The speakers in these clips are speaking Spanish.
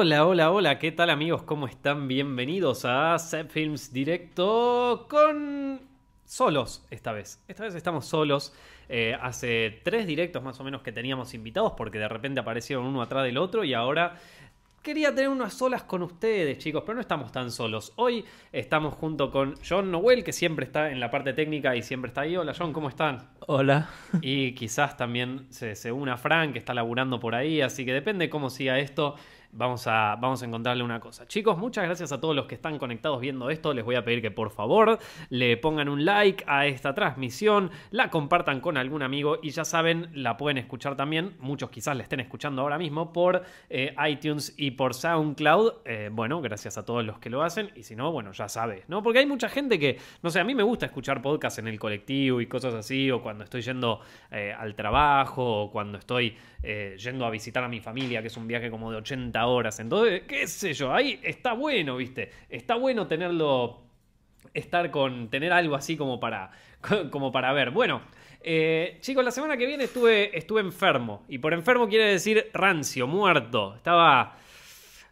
Hola, hola, hola, ¿qué tal amigos? ¿Cómo están? Bienvenidos a Set Films Directo con solos esta vez. Esta vez estamos solos. Eh, hace tres directos más o menos que teníamos invitados porque de repente aparecieron uno atrás del otro y ahora quería tener unas solas con ustedes, chicos, pero no estamos tan solos. Hoy estamos junto con John Noel, que siempre está en la parte técnica y siempre está ahí. Hola, John, ¿cómo están? Hola. Y quizás también se, se una Frank, que está laburando por ahí, así que depende cómo siga esto vamos a, vamos a encontrarle una cosa. Chicos, muchas gracias a todos los que están conectados viendo esto. Les voy a pedir que por favor le pongan un like a esta transmisión, la compartan con algún amigo y ya saben, la pueden escuchar también. Muchos quizás la estén escuchando ahora mismo por eh, iTunes y por SoundCloud. Eh, bueno, gracias a todos los que lo hacen y si no, bueno, ya sabes, ¿no? Porque hay mucha gente que, no sé, a mí me gusta escuchar podcasts en el colectivo y cosas así, o cuando estoy yendo eh, al trabajo, o cuando estoy yendo a visitar a mi familia, que es un viaje como de 80 horas. Entonces, qué sé yo, ahí está bueno, ¿viste? Está bueno tenerlo, estar con, tener algo así como para, como para ver. Bueno, eh, chicos, la semana que viene estuve, estuve enfermo. Y por enfermo quiere decir rancio, muerto. Estaba...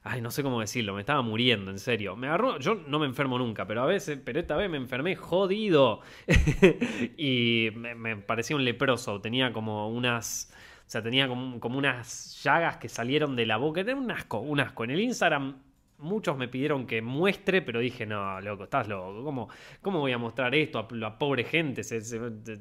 Ay, no sé cómo decirlo, me estaba muriendo, en serio. Me agarró, yo no me enfermo nunca, pero a veces, pero esta vez me enfermé jodido. y me, me, parecía un leproso, tenía como unas o sea, tenía como, unas llagas que salieron de la boca. Era un asco, un asco. En el Instagram muchos me pidieron que muestre, pero dije, no, loco, estás loco. ¿Cómo, cómo voy a mostrar esto a la pobre gente?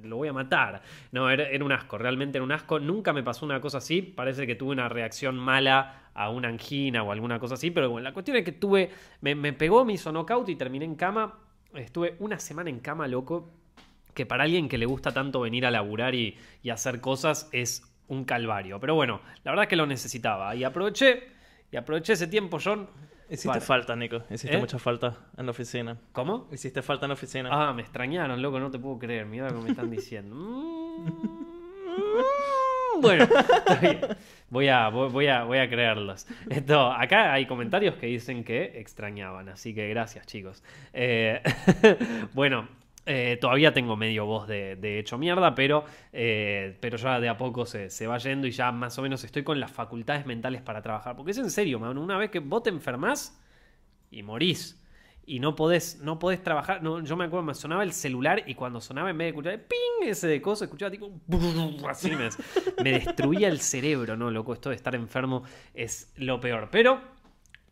Lo voy a matar. No, era, un asco, realmente era un asco. Nunca me pasó una cosa así. Parece que tuve una reacción mala a una angina o alguna cosa así. Pero bueno, la cuestión es que tuve, me, pegó, me hizo y terminé en cama. Estuve una semana en cama, loco. Que para alguien que le gusta tanto venir a laburar y, y hacer cosas es un calvario. Pero bueno, la verdad es que lo necesitaba. Y aproveché, y aproveché ese tiempo, John. Hiciste falta, Nico. Hiciste ¿Eh? mucha falta en la oficina. ¿Cómo? Hiciste falta en la oficina. Ah, me extrañaron, loco, no te puedo creer. Mira lo que me están diciendo. bueno, Voy a, voy, a, voy a creerlos. Esto, acá hay comentarios que dicen que extrañaban, así que gracias, chicos. Eh, bueno, eh, todavía tengo medio voz de, hecho mierda, pero, eh, pero ya de a poco se, va yendo y ya más o menos estoy con las facultades mentales para trabajar. Porque es en serio, man, una vez que vos te enfermás y morís y no podés, no podés trabajar. Yo me acuerdo, me sonaba el celular y cuando sonaba en vez de escuchar ping ese de cosas, escuchaba tipo así me, destruía el cerebro, ¿no? Loco, esto de estar enfermo es lo peor. Pero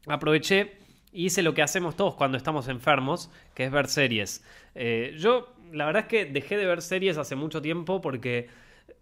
aproveché hice lo que hacemos todos cuando estamos enfermos, que es ver series. Eh, yo, la verdad es que dejé de ver series hace mucho tiempo porque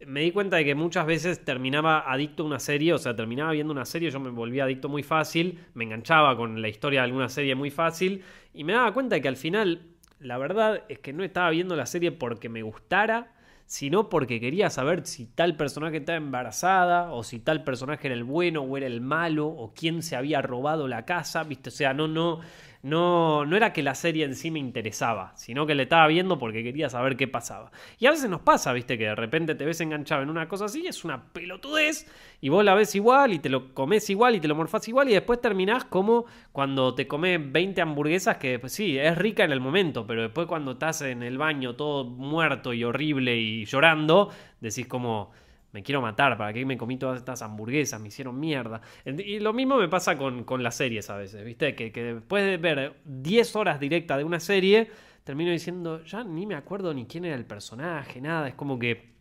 me di cuenta de que muchas veces terminaba adicto a una serie, o sea, terminaba viendo una serie, yo me volvía adicto muy fácil, me enganchaba con la historia de alguna serie muy fácil, y me daba cuenta de que al final, la verdad es que no estaba viendo la serie porque me gustara, sino porque quería saber si tal personaje estaba embarazada, o si tal personaje era el bueno o era el malo, o quién se había robado la casa, ¿viste? O sea, no, no, no, no era que la serie en sí me interesaba, sino que le estaba viendo porque quería saber qué pasaba. Y a veces nos pasa, viste, que de repente te ves enganchado en una cosa así, es una pelotudez, y vos la ves igual, y te lo comes igual, y te lo morfás igual, y después terminás como cuando te comes 20 hamburguesas, que pues, sí, es rica en el momento, pero después cuando estás en el baño todo muerto y horrible y llorando, decís como me quiero matar, ¿para qué me comí todas estas hamburguesas? Me hicieron mierda. Y lo mismo me pasa con, las series a veces, ¿viste? Que, después de ver 10 horas directas de una serie, termino diciendo, ya ni me acuerdo ni quién era el personaje, nada. Es como que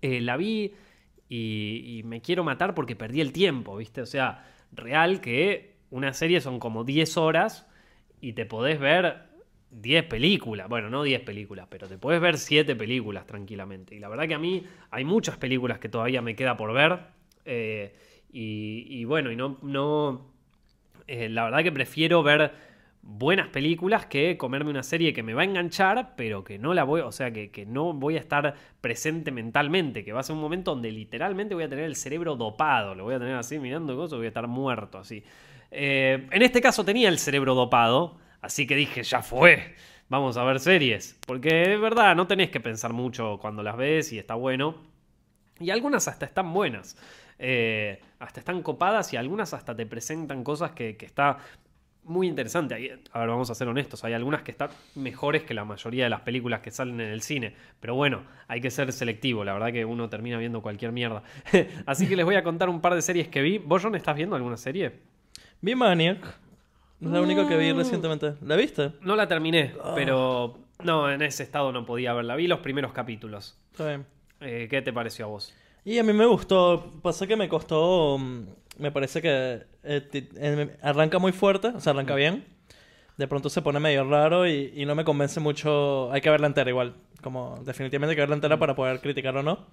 eh, la vi y, y, me quiero matar porque perdí el tiempo, ¿viste? O sea, real que una serie son como 10 horas y te podés ver 10 películas, bueno, no 10 películas, pero te puedes ver 7 películas tranquilamente. Y la verdad que a mí hay muchas películas que todavía me queda por ver. Eh, y, bueno, y no, no eh, la verdad que prefiero ver buenas películas que comerme una serie que me va a enganchar, pero que no la voy, o sea, que, no voy a estar presente mentalmente, que va a ser un momento donde literalmente voy a tener el cerebro dopado, lo voy a tener así mirando cosas, voy a estar muerto así. Eh, en este caso tenía el cerebro dopado, Así que dije, ya fue, vamos a ver series. Porque es verdad, no tenés que pensar mucho cuando las ves y está bueno. Y algunas hasta están buenas. Eh, hasta están copadas y algunas hasta te presentan cosas que, está muy interesante. A ver, vamos a ser honestos, hay algunas que están mejores que la mayoría de las películas que salen en el cine. Pero bueno, hay que ser selectivo, la verdad que uno termina viendo cualquier mierda. Así que les voy a contar un par de series que vi. ¿Vos, John, estás viendo alguna serie? Vi Maniac. Es la única que vi Mm. recientemente. ¿La viste? No la terminé, Ah. pero no, en ese estado no podía verla. Vi los primeros capítulos. Está bien. Eh, ¿Qué te pareció a vos? Y a mí me gustó. Pasa que me costó. mm, Me parece que eh, eh, arranca muy fuerte, o sea, arranca bien. De pronto se pone medio raro y, y no me convence mucho. Hay que verla entera igual. Como definitivamente hay que verla entera para poder criticar o no.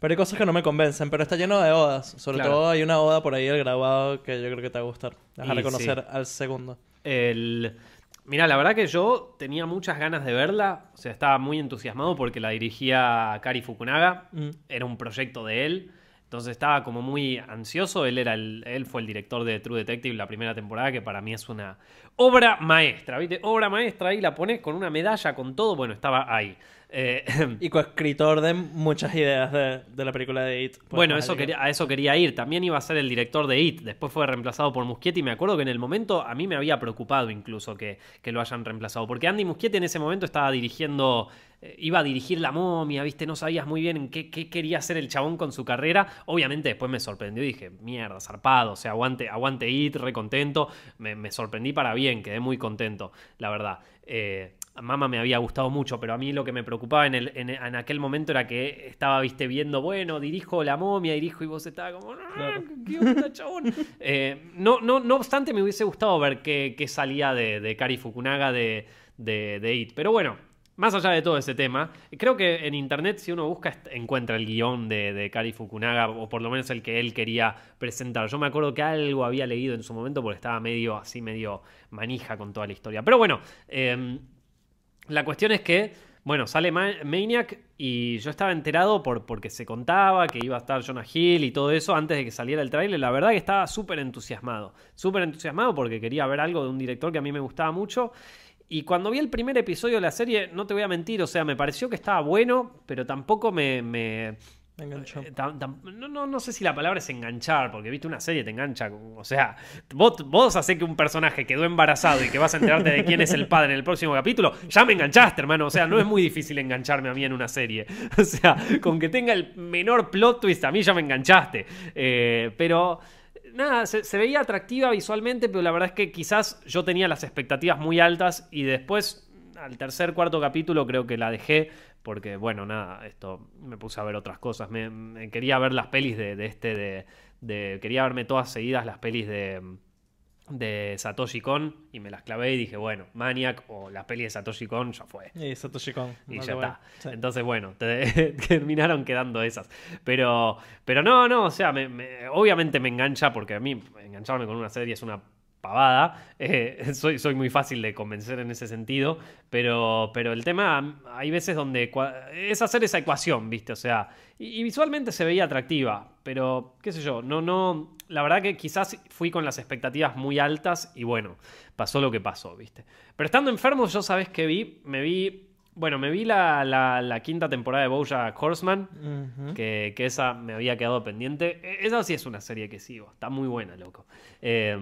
Pero hay cosas que no me convencen. Pero está lleno de odas. Sobre Claro. todo hay una oda por ahí del graduado que yo creo que te va a gustar. Reconocer sí. al segundo. El... Mira, la verdad que yo tenía muchas ganas de verla. O sea, estaba muy entusiasmado porque la dirigía Kari Fukunaga. Mm. Era un proyecto de él. Entonces estaba como muy ansioso. Él, era el, él fue el director de True Detective la primera temporada, que para mí es una obra maestra. ¿Viste? Obra maestra. Ahí la pones con una medalla, con todo. Bueno, estaba ahí. Eh, Y coescritor de muchas ideas de, de la película de It. Pues, Bueno, eso quería- a eso quería ir. También iba a ser el director de IT. Después fue reemplazado por Muschietti. Me acuerdo que en el momento a mí me había preocupado incluso que, que lo hayan reemplazado. Porque Andy Muschietti en ese momento estaba dirigiendo. Eh, iba a dirigir La Momia, ¿viste? No sabías muy bien en qué, qué quería hacer el chabón con su carrera. Obviamente después me sorprendió y dije, mierda, zarpado. O sea, aguante, aguante IT, re contento. Me, me sorprendí para bien, quedé muy contento, la verdad. Eh, Mama me había gustado mucho, pero a mí lo que me preocupaba en, el, en, en aquel momento era que estaba, viste, viendo, bueno, dirijo la momia, dirijo y vos estabas como, "Ah, Claro. ¿qué onda, chabón? Eh, no, no, no obstante, me hubiese gustado ver qué, qué salía de, de Kari Fukunaga de, de, de It. Pero bueno, más allá de todo ese tema, creo que en internet, si uno busca, encuentra el guion de, de Kari Fukunaga, o por lo menos el que él quería presentar. Yo me acuerdo que algo había leído en su momento porque estaba medio así, medio manija con toda la historia. Pero bueno, eh, la cuestión es que, bueno, sale Ma- Maniac y yo estaba enterado por, porque se contaba que iba a estar Jonah Hill y todo eso antes de que saliera el tráiler. La verdad que estaba súper entusiasmado. Súper entusiasmado porque quería ver algo de un director que a mí me gustaba mucho. Y cuando vi el primer episodio de la serie, no te voy a mentir, o sea, me pareció que estaba bueno, pero tampoco me... me- Me enganchó. eh, tam- tam- no, no, no sé si la palabra es enganchar, porque viste una serie te engancha. O sea, vos, vos haces que un personaje quedó embarazado y que vas a enterarte de quién es el padre en el próximo capítulo, ya me enganchaste, hermano. O sea, no es muy difícil engancharme a mí en una serie. O sea, con que tenga el menor plot twist, a mí ya me enganchaste. Eh, pero. Nada, se, veía atractiva visualmente, pero la verdad es que quizás yo tenía las expectativas muy altas y después, al tercer, cuarto capítulo, creo que la dejé porque, bueno, nada, esto me puse a ver otras cosas. Me, me quería ver las pelis de, de este, de, de- Quería verme todas seguidas las pelis de, de Satoshi Kon y me las clavé y dije, bueno, Maniac o las pelis de Satoshi Kon ya fue. Y Satoshi Kon. Y no ya está. sí. Entonces, bueno, te- terminaron quedando esas. Pero, pero no, no, o sea, me- me- obviamente me engancha porque a mí engancharme con una serie es una pavada. Eh, soy, soy muy fácil de convencer en ese sentido. Pero, pero el tema, hay veces donde es hacer esa ecuación, ¿viste? O sea, y, y visualmente se veía atractiva. Pero, qué sé yo, no, no. La verdad que quizás fui con las expectativas muy altas y bueno, pasó lo que pasó, ¿viste? Pero estando enfermo, yo sabes que vi, me vi bueno, me vi la, la- la quinta temporada de Bojack Horseman, que, que esa me había quedado pendiente. E- Esa sí es una serie que sigo, está muy buena, loco. Eh,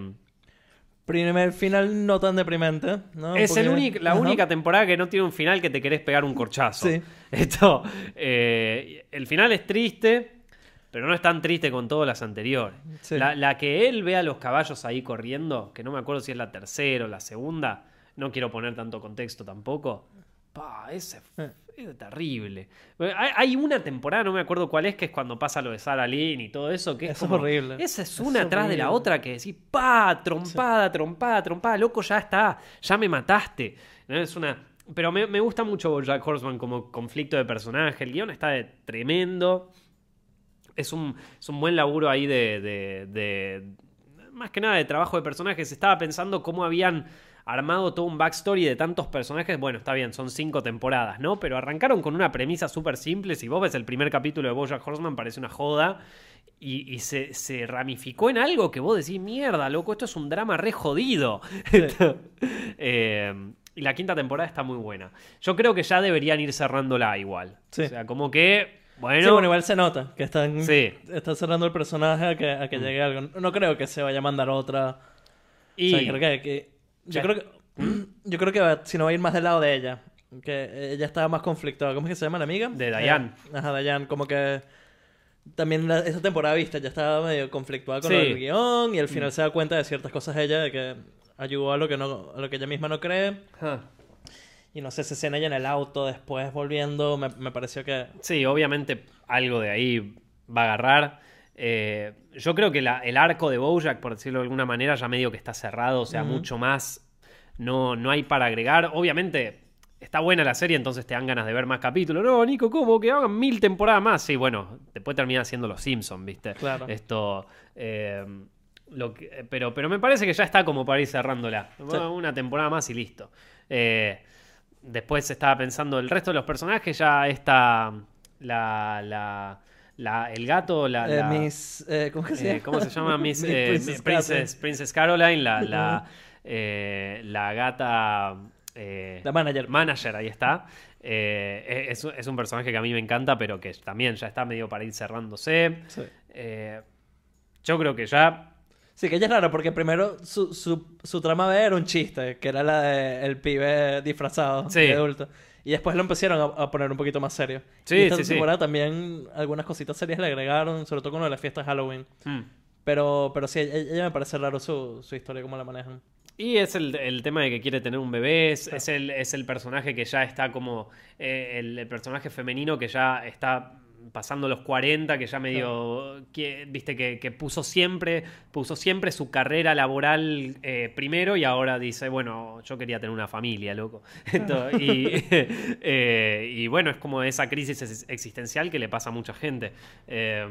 Primer final no tan deprimente, ¿no? es el único- la Ajá. única temporada que no tiene un final que te querés pegar un corchazo. Sí. Esto, eh, el final es triste, pero no es tan triste con todas las anteriores. Sí. La, la que él ve a los caballos ahí corriendo, que no me acuerdo si es la tercera o la segunda, no quiero poner tanto contexto tampoco. Pa, ese Eh. es terrible. Hay, hay una temporada, no me acuerdo cuál es, que es cuando pasa lo de Sarah Lynn y todo eso, que es Eso es como- horrible. Esa es una es atrás de la otra que decís, pa, trompada, trompada, trompada, loco, ya está, ya me mataste. ¿No? Es una... Pero me, me gusta mucho Jack Horseman como conflicto de personaje, el guion está de tremendo. Es un, es un buen laburo ahí de, de- de- Más que nada de trabajo de personajes. Estaba pensando cómo habían armado todo un backstory de tantos personajes. Bueno, está bien, son cinco temporadas, ¿no? Pero arrancaron con una premisa súper simple. Si vos ves el primer capítulo de Bojack Horseman, parece una joda. Y, y se, se ramificó en algo que vos decís, mierda, loco, esto es un drama re jodido. Eh, y la quinta temporada está muy buena. Yo creo que ya deberían ir cerrándola igual. Sí. O sea, como que, bueno, Sí, bueno, igual se nota que están, Sí. están cerrando el personaje a que, a que llegue algo. No creo que se vaya a mandar otra. y O sea, creo que, que- yo creo que yo creo que si no va a ir más del lado de ella. Que ella estaba más conflictada. ¿Cómo es que se llama la amiga? De Diane. Eh, ajá, Diane. Como que también la- esa temporada vista ya estaba medio conflictuada con Sí. Mm. el guion y al final se da cuenta de ciertas cosas ella de que ayudó a lo que no a lo que ella misma no cree Ah. Y no sé esa escena ella en el auto después volviendo me, me pareció que Sí, obviamente algo de ahí va a agarrar. Eh, yo creo que la- el arco de Bojack, por decirlo de alguna manera, ya medio que está cerrado, o sea, mucho más no, no hay para agregar. Obviamente está buena la serie, entonces te dan ganas de ver más capítulos. No, Nico, ¿cómo? Que hagan mil temporadas más. Sí, bueno, después termina siendo Los Simpsons, ¿viste? Claro. Esto... eh, lo que- pero, pero me parece que ya está como para ir cerrándola. Sí. Una temporada más y listo. Eh, después estaba pensando el resto de los personajes, ya está la, la, la- el gato, la, eh, la- Miss eh, ¿cómo, que se eh, llama? ¿cómo se llama? Miss, Miss eh, Princess Princess, Princess, Caroline, la, la, eh, la gata eh, La manager. manager, ahí está. Eh, es, es un personaje que a mí me encanta, pero que también ya está medio para ir cerrándose. Sí. Eh, yo creo que ya Sí, que ella es raro porque primero su, su, su trama B era un chiste, que era la de el pibe disfrazado Sí. de adulto. Y después lo empezaron a, a poner un poquito más serio. Sí, y esta sí, sí. temporada también algunas cositas serias le agregaron, sobre todo con lo de la fiesta de Halloween. mm. Pero, pero sí, ella, ella me parece raro su, su historia, cómo la manejan. Y es el, el tema de que quiere tener un bebé, es, es el, es el personaje que ya está como, eh, el, el personaje femenino que ya está pasando los 40, que ya medio, que, viste, que, que puso siempre, puso siempre su carrera laboral eh, primero y ahora dice, bueno, yo quería tener una familia, loco. Entonces, y, eh, y bueno, es como esa crisis ex- existencial que le pasa a mucha gente. Eh,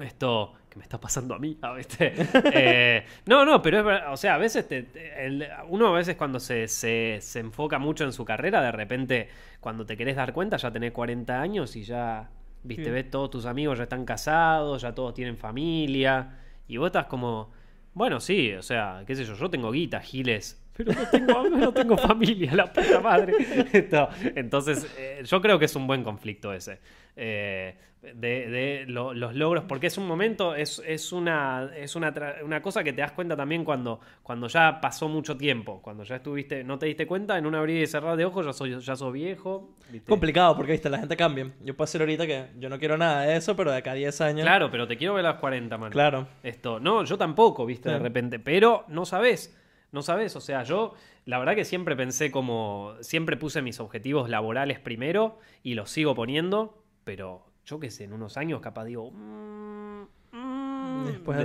esto que me está pasando a mí, ¿ah, ¿viste? Eh, no, no, pero es verdad, o sea, a veces te- te- el- uno a veces cuando se, se- se enfoca mucho en su carrera, de repente cuando te querés dar cuenta ya tenés 40 años y ya, viste, Sí. ves todos tus amigos ya están casados, ya todos tienen familia y vos estás como, bueno, sí, o sea, qué sé yo, yo tengo guita, giles. Pero no tengo, no tengo familia, la puta madre. Entonces, eh, yo creo que es un buen conflicto ese. Eh, de, de lo- los logros, porque es un momento, es, es, una, es una, una cosa que te das cuenta también cuando, cuando ya pasó mucho tiempo, cuando ya estuviste, no te diste cuenta, en un abrir y cerrar de ojos ya soy, ya sos viejo. ¿viste? Complicado, porque viste, la gente cambia. Yo puedo decir ahorita que yo no quiero nada de eso, pero de acá a 10 años. Claro, pero te quiero ver a las 40, man. Claro. Esto, no, yo tampoco, viste, de repente, pero no sabes, no sabes, o sea, yo la verdad que siempre pensé como, siempre puse mis objetivos laborales primero y los sigo poniendo, pero yo qué sé, en unos años capaz digo... mm, mm, Después de-.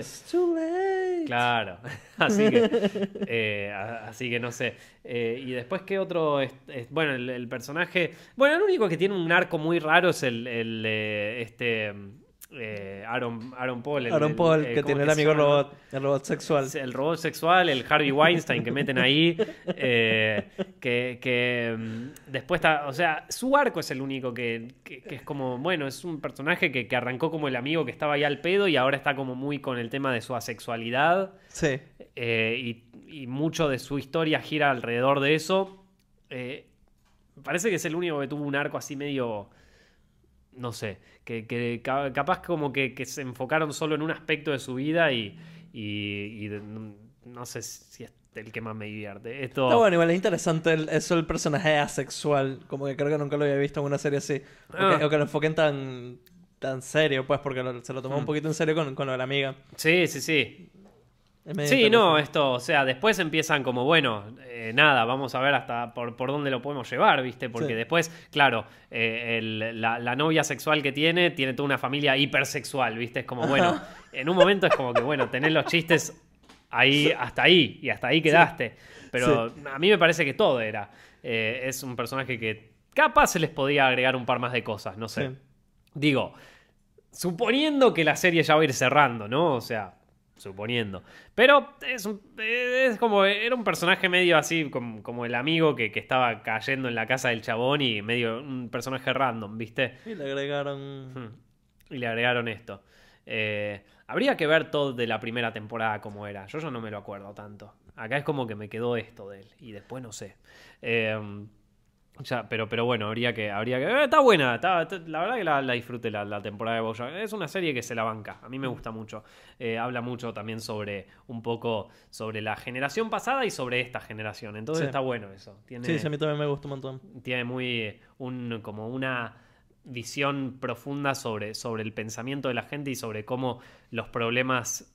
Claro, así que, eh, así que no sé. Eh, y después, ¿qué otro? es- es- bueno, el, el personaje. Bueno, el único que tiene un arco muy raro es el, el, eh, este eh, Aaron, Aaron Paul. el- Aaron el- Paul, eh, que ¿cómo tiene el amigo robot, el robot sexual. El robot sexual, el Harvey Weinstein que meten ahí. eh, que que, mm, después está. O sea, su arco es el único que, que- que es como. Bueno, es un personaje que, arrancó como el amigo que estaba ahí al pedo y ahora está como muy con el tema de su asexualidad. Sí. eh, y, y mucho de su historia gira alrededor de eso. Parece que es el único que tuvo un arco así medio. No sé, que, que ca- capaz como que, que se enfocaron solo en un aspecto de su vida y, y- no sé si es el que más me divierte. Esto, Está bueno, igual es interesante el- eso del personaje asexual. Como que creo que nunca lo había visto en una serie así. O, Ah. que, o que lo enfoquen tan, tan serio, pues, porque lo- se lo tomó un Mm. poquito en serio con, con lo de la amiga. Sí, sí, sí. Sí, no, esto, o sea, después empiezan como, bueno, eh, nada, vamos a ver hasta por, por dónde lo podemos llevar, ¿viste? Porque Sí. después, claro, eh, el- la, la novia sexual que tiene, tiene toda una familia hipersexual, ¿viste? Es como, bueno, en un momento es como que, bueno, tenés los chistes ahí, hasta ahí, y hasta ahí quedaste. Pero a mí me parece que todo era. Eh, es un personaje que capaz se les podía agregar un par más de cosas, no sé. Digo, suponiendo que la serie ya va a ir cerrando, ¿no? O sea, suponiendo. Pero es, un- es como, era un personaje medio así, como, como el amigo que, que estaba cayendo en la casa del chabón y medio un personaje random, ¿viste? Y le agregaron... Hmm. Y le agregaron esto. Eh, habría que ver todo de la primera temporada como era. Yo ya no me lo acuerdo tanto. Acá es como que me quedó esto de él. Y después no sé. Eh, ya, pero, pero bueno, habría que. Habría que eh, está buena. está- está- la verdad que la, la disfruté la, la temporada de Bojack. Es una serie que se la banca. A mí me gusta mucho. Eh, habla mucho también sobre. Un poco sobre la generación pasada y sobre esta generación. Entonces Sí. está bueno eso. Tiene, Sí, sí, a mí también me gusta un montón. tiene muy un como una visión profunda sobre, sobre el pensamiento de la gente y sobre cómo los problemas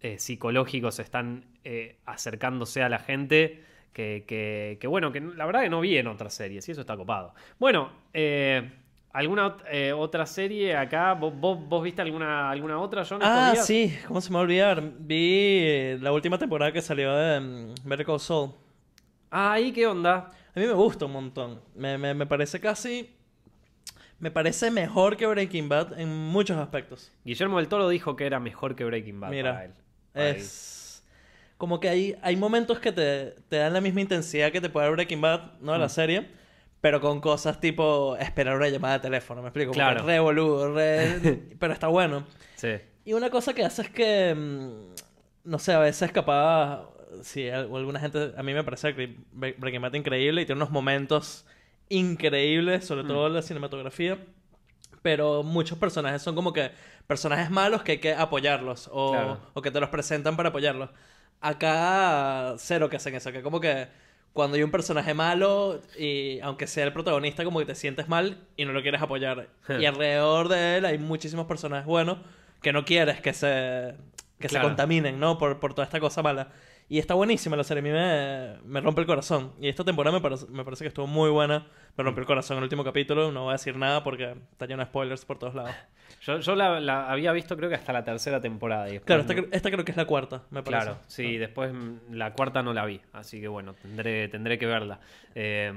eh, psicológicos están eh, acercándose a la gente. Que, que- que, bueno, que la verdad que no vi en otras series y eso está copado. Bueno, eh, ¿alguna eh, otra serie acá? ¿Vos, vos, vos viste alguna, alguna otra, John? Ah, días? sí, ¿cómo se me va a olvidar? Vi eh, la última temporada que salió de mm, Better Call Saul. Ah, ¿y qué onda? A mí me gusta un montón. Me, me, me parece casi. Me parece mejor que Breaking Bad en muchos aspectos. Guillermo del Toro dijo que era mejor que Breaking Bad Mira, para él. Para él. Es. Como que hay, hay momentos que te, te dan la misma intensidad que te puede dar Breaking Bad, no la Mm. serie, pero con cosas tipo esperar una llamada de teléfono, ¿me explico? Claro. re boludo, re... pero está bueno. Sí. Y una cosa que hace es que, mm, no sé, a veces capaz, si al- alguna gente, a mí me parece Breaking Bad increíble y tiene unos momentos increíbles, sobre Mm. todo la cinematografía, pero muchos personajes son como que personajes malos que hay que apoyarlos o, Claro. o que te los presentan para apoyarlos. Acá, cero que hacen eso, que como que cuando hay un personaje malo y aunque sea el protagonista, como que te sientes mal y no lo quieres apoyar. y alrededor de él hay muchísimos personajes buenos que no quieres que se, que Claro. se contaminen, ¿no? Por, por toda esta cosa mala. Y está buenísima la serie, a mí me, me rompe el corazón. Y esta temporada me parece, me parece que estuvo muy buena. Me rompió el corazón el último capítulo, no voy a decir nada porque está lleno de spoilers por todos lados. Yo, yo la, la había visto creo que hasta la tercera temporada. Y Claro, esta, creo que es la cuarta, me parece. Claro, sí, después mm, la cuarta no la vi, así que bueno, tendré, tendré que verla. Eh,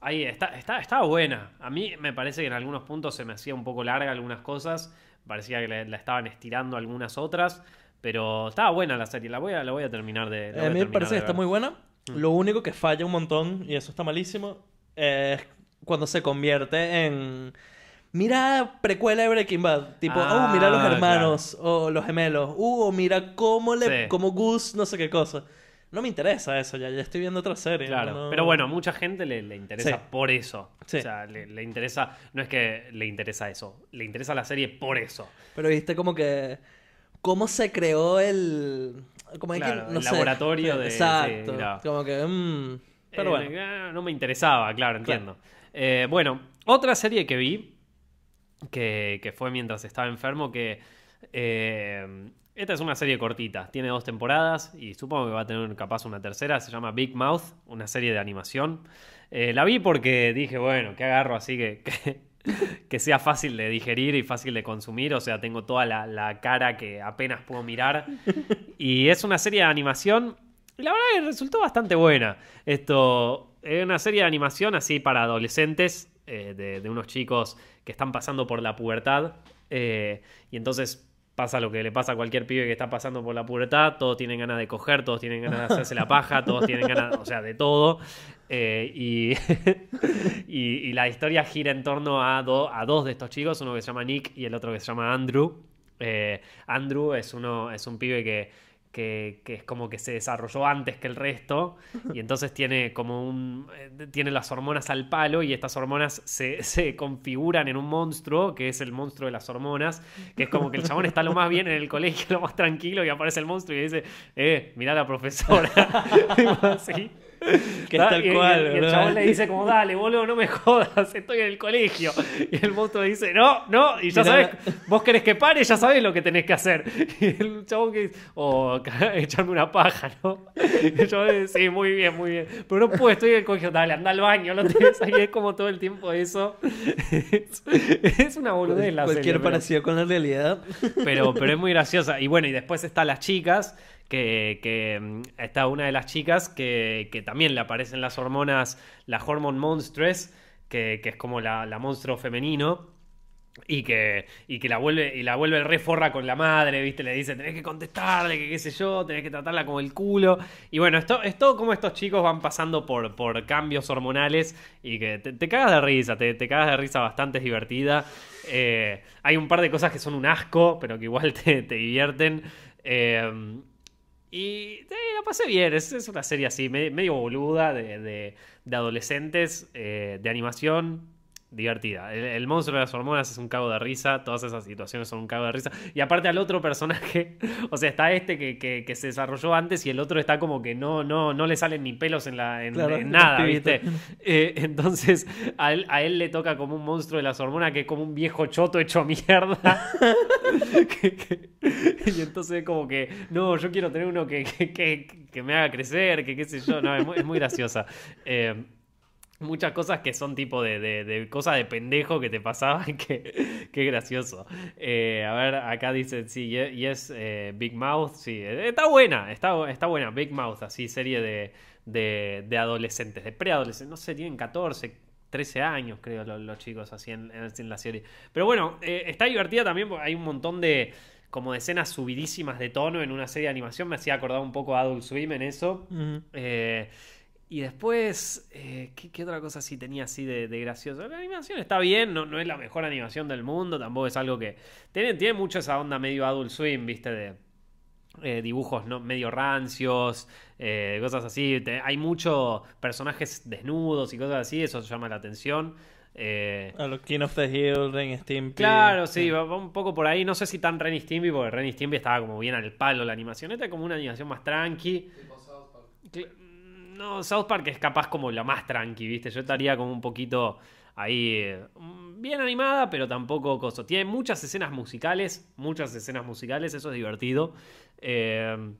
ahí está, está, estaba buena. A mí me parece que en algunos puntos se me hacía un poco larga algunas cosas, parecía que la, la estaban estirando algunas otras, pero estaba buena la serie, la voy a, la voy a terminar de... a mí me parece que está muy buena. Lo único que falla un montón, y eso está malísimo, es cuando se convierte en... Mira precuela de Breaking Bad. Tipo, Ah, oh, mira los hermanos o los gemelos. Uh, o mira cómo le... Sí. Cómo Gus no sé qué cosa. No me interesa eso, ya, ya estoy viendo otra serie. Claro, no- pero bueno, mucha gente le, le interesa Sí. por eso. Sí. O sea, le, le interesa, no es que le interesa eso, le interesa la serie por eso. Pero viste como que... Cómo se creó el... Como hay que- Claro, no el sé. laboratorio de- Exacto. claro. Como que... mm, pero Eh, bueno. no me interesaba, claro, entiendo. Eh, bueno, otra serie que vi, que, fue mientras estaba enfermo, que... eh, esta es una serie cortita, tiene dos temporadas y supongo que va a tener capaz una tercera, se llama Big Mouth, una serie de animación. Eh, la vi porque dije, bueno, que agarro así que, que, que sea fácil de digerir y fácil de consumir, o sea, tengo toda la, la cara que apenas puedo mirar. Y es una serie de animación y la verdad que resultó bastante buena. Esto es una serie de animación así para adolescentes, eh, de, unos chicos que están pasando por la pubertad. eh, y entonces pasa lo que le pasa a cualquier pibe que está pasando por la pubertad. Todos tienen ganas de coger, todos tienen ganas de hacerse la paja, todos tienen ganas, o sea, de todo. Eh, y, y, la historia gira en torno a, a dos de estos chicos, uno que se llama Nick y el otro que se llama Andrew. Andrew es, uno, es un pibe que, que, que es como que se desarrolló antes que el resto y entonces tiene como un... eh, tiene las hormonas al palo y estas hormonas se, se configuran en un monstruo que es el monstruo de las hormonas, que es como que el chabón está lo más bien en el colegio, lo más tranquilo y aparece el monstruo y dice, eh, mirá la profesora. Que es tal y- y- cual, Y, el ¿verdad? chabón le dice como, dale, boludo, no me jodas, estoy en el colegio. Y el monstruo dice, no, no, y ya sabes, vos querés que pare, ya sabés lo que tenés que hacer. Y el chabón que dice, o echarme una paja, ¿no? Y el chabón dice, sí, muy bien, muy bien. Pero no puedo, estoy en el colegio, dale, anda al baño, lo tienes ahí, es como todo el tiempo eso. Es, es una boludez la Cualquier serie, pero- parecido con la realidad. pero, pero es muy graciosa. Y bueno, y después están las chicas, que, que, mm, está una de las chicas que, también le aparecen las hormonas, la Hormone Monstress, que, es como la, monstruo femenino. Y que, y que la vuelve, y la vuelve re forra con la madre, ¿viste? Le dice, tenés que contestarle, que qué sé yo, tenés que tratarla como el culo. Y bueno, esto, es todo como estos chicos van pasando por, por cambios hormonales y que te, te cagas de risa, te, te cagas de risa bastante, es divertida. Eh, hay un par de cosas que son un asco, pero que igual te, te divierten. Eh, y la pasé bien, es, es una serie así, me- medio boluda de, de- de adolescentes, eh, de animación, divertida. El, el monstruo de las hormonas es un cago de risa, todas esas situaciones son un cago de risa. Y aparte al otro personaje, o sea, está este que, que- que se desarrolló antes y el otro está como que no, no, no le salen ni pelos en, la, en, Claro, en el nada, pibito. ¿viste? Eh, entonces a él, a él le toca como un monstruo de las hormonas que es como un viejo choto hecho mierda. Que- que- y entonces como que, no, yo quiero tener uno que, que, que- que me haga crecer, que qué sé yo, no, es muy, es muy graciosa. Eh, muchas cosas que son tipo de, de, de cosas de pendejo que te pasaban, que, que gracioso. Eh, a ver, acá dice, sí, y y es eh, Big Mouth, sí, eh, está buena, está, está buena, Big Mouth, así, serie de, de, de adolescentes, de preadolescentes, no sé, tienen 14, 13 años, creo, los, los chicos, así en, la serie. Pero bueno, eh, está divertida también porque hay un montón de como de escenas subidísimas de tono en una serie de animación, me hacía acordar un poco a Adult Swim en eso. Eh, y después, eh, ¿qué, qué otra cosa sí tenía así de, de gracioso? La animación está bien, no, no es la mejor animación del mundo, tampoco es algo que... Tiene, tiene mucho esa onda medio Adult Swim, viste, de eh, dibujos ¿no? medio rancios, eh, cosas así. Te- hay muchos personajes desnudos y cosas así, eso llama la atención. Eh, A los King of the Hill, Ren Stimpy. Claro, sí, va, va un poco por ahí. No sé si tan Ren y Stimpy, porque Ren y Stimpy estaba como bien al palo la animación. Esta es como una animación más tranqui. No, South Park es capaz como la más tranqui, ¿viste? Yo estaría como un poquito ahí mm, bien animada, pero tampoco coso. Tiene muchas escenas musicales, muchas escenas musicales, eso es divertido. Eh,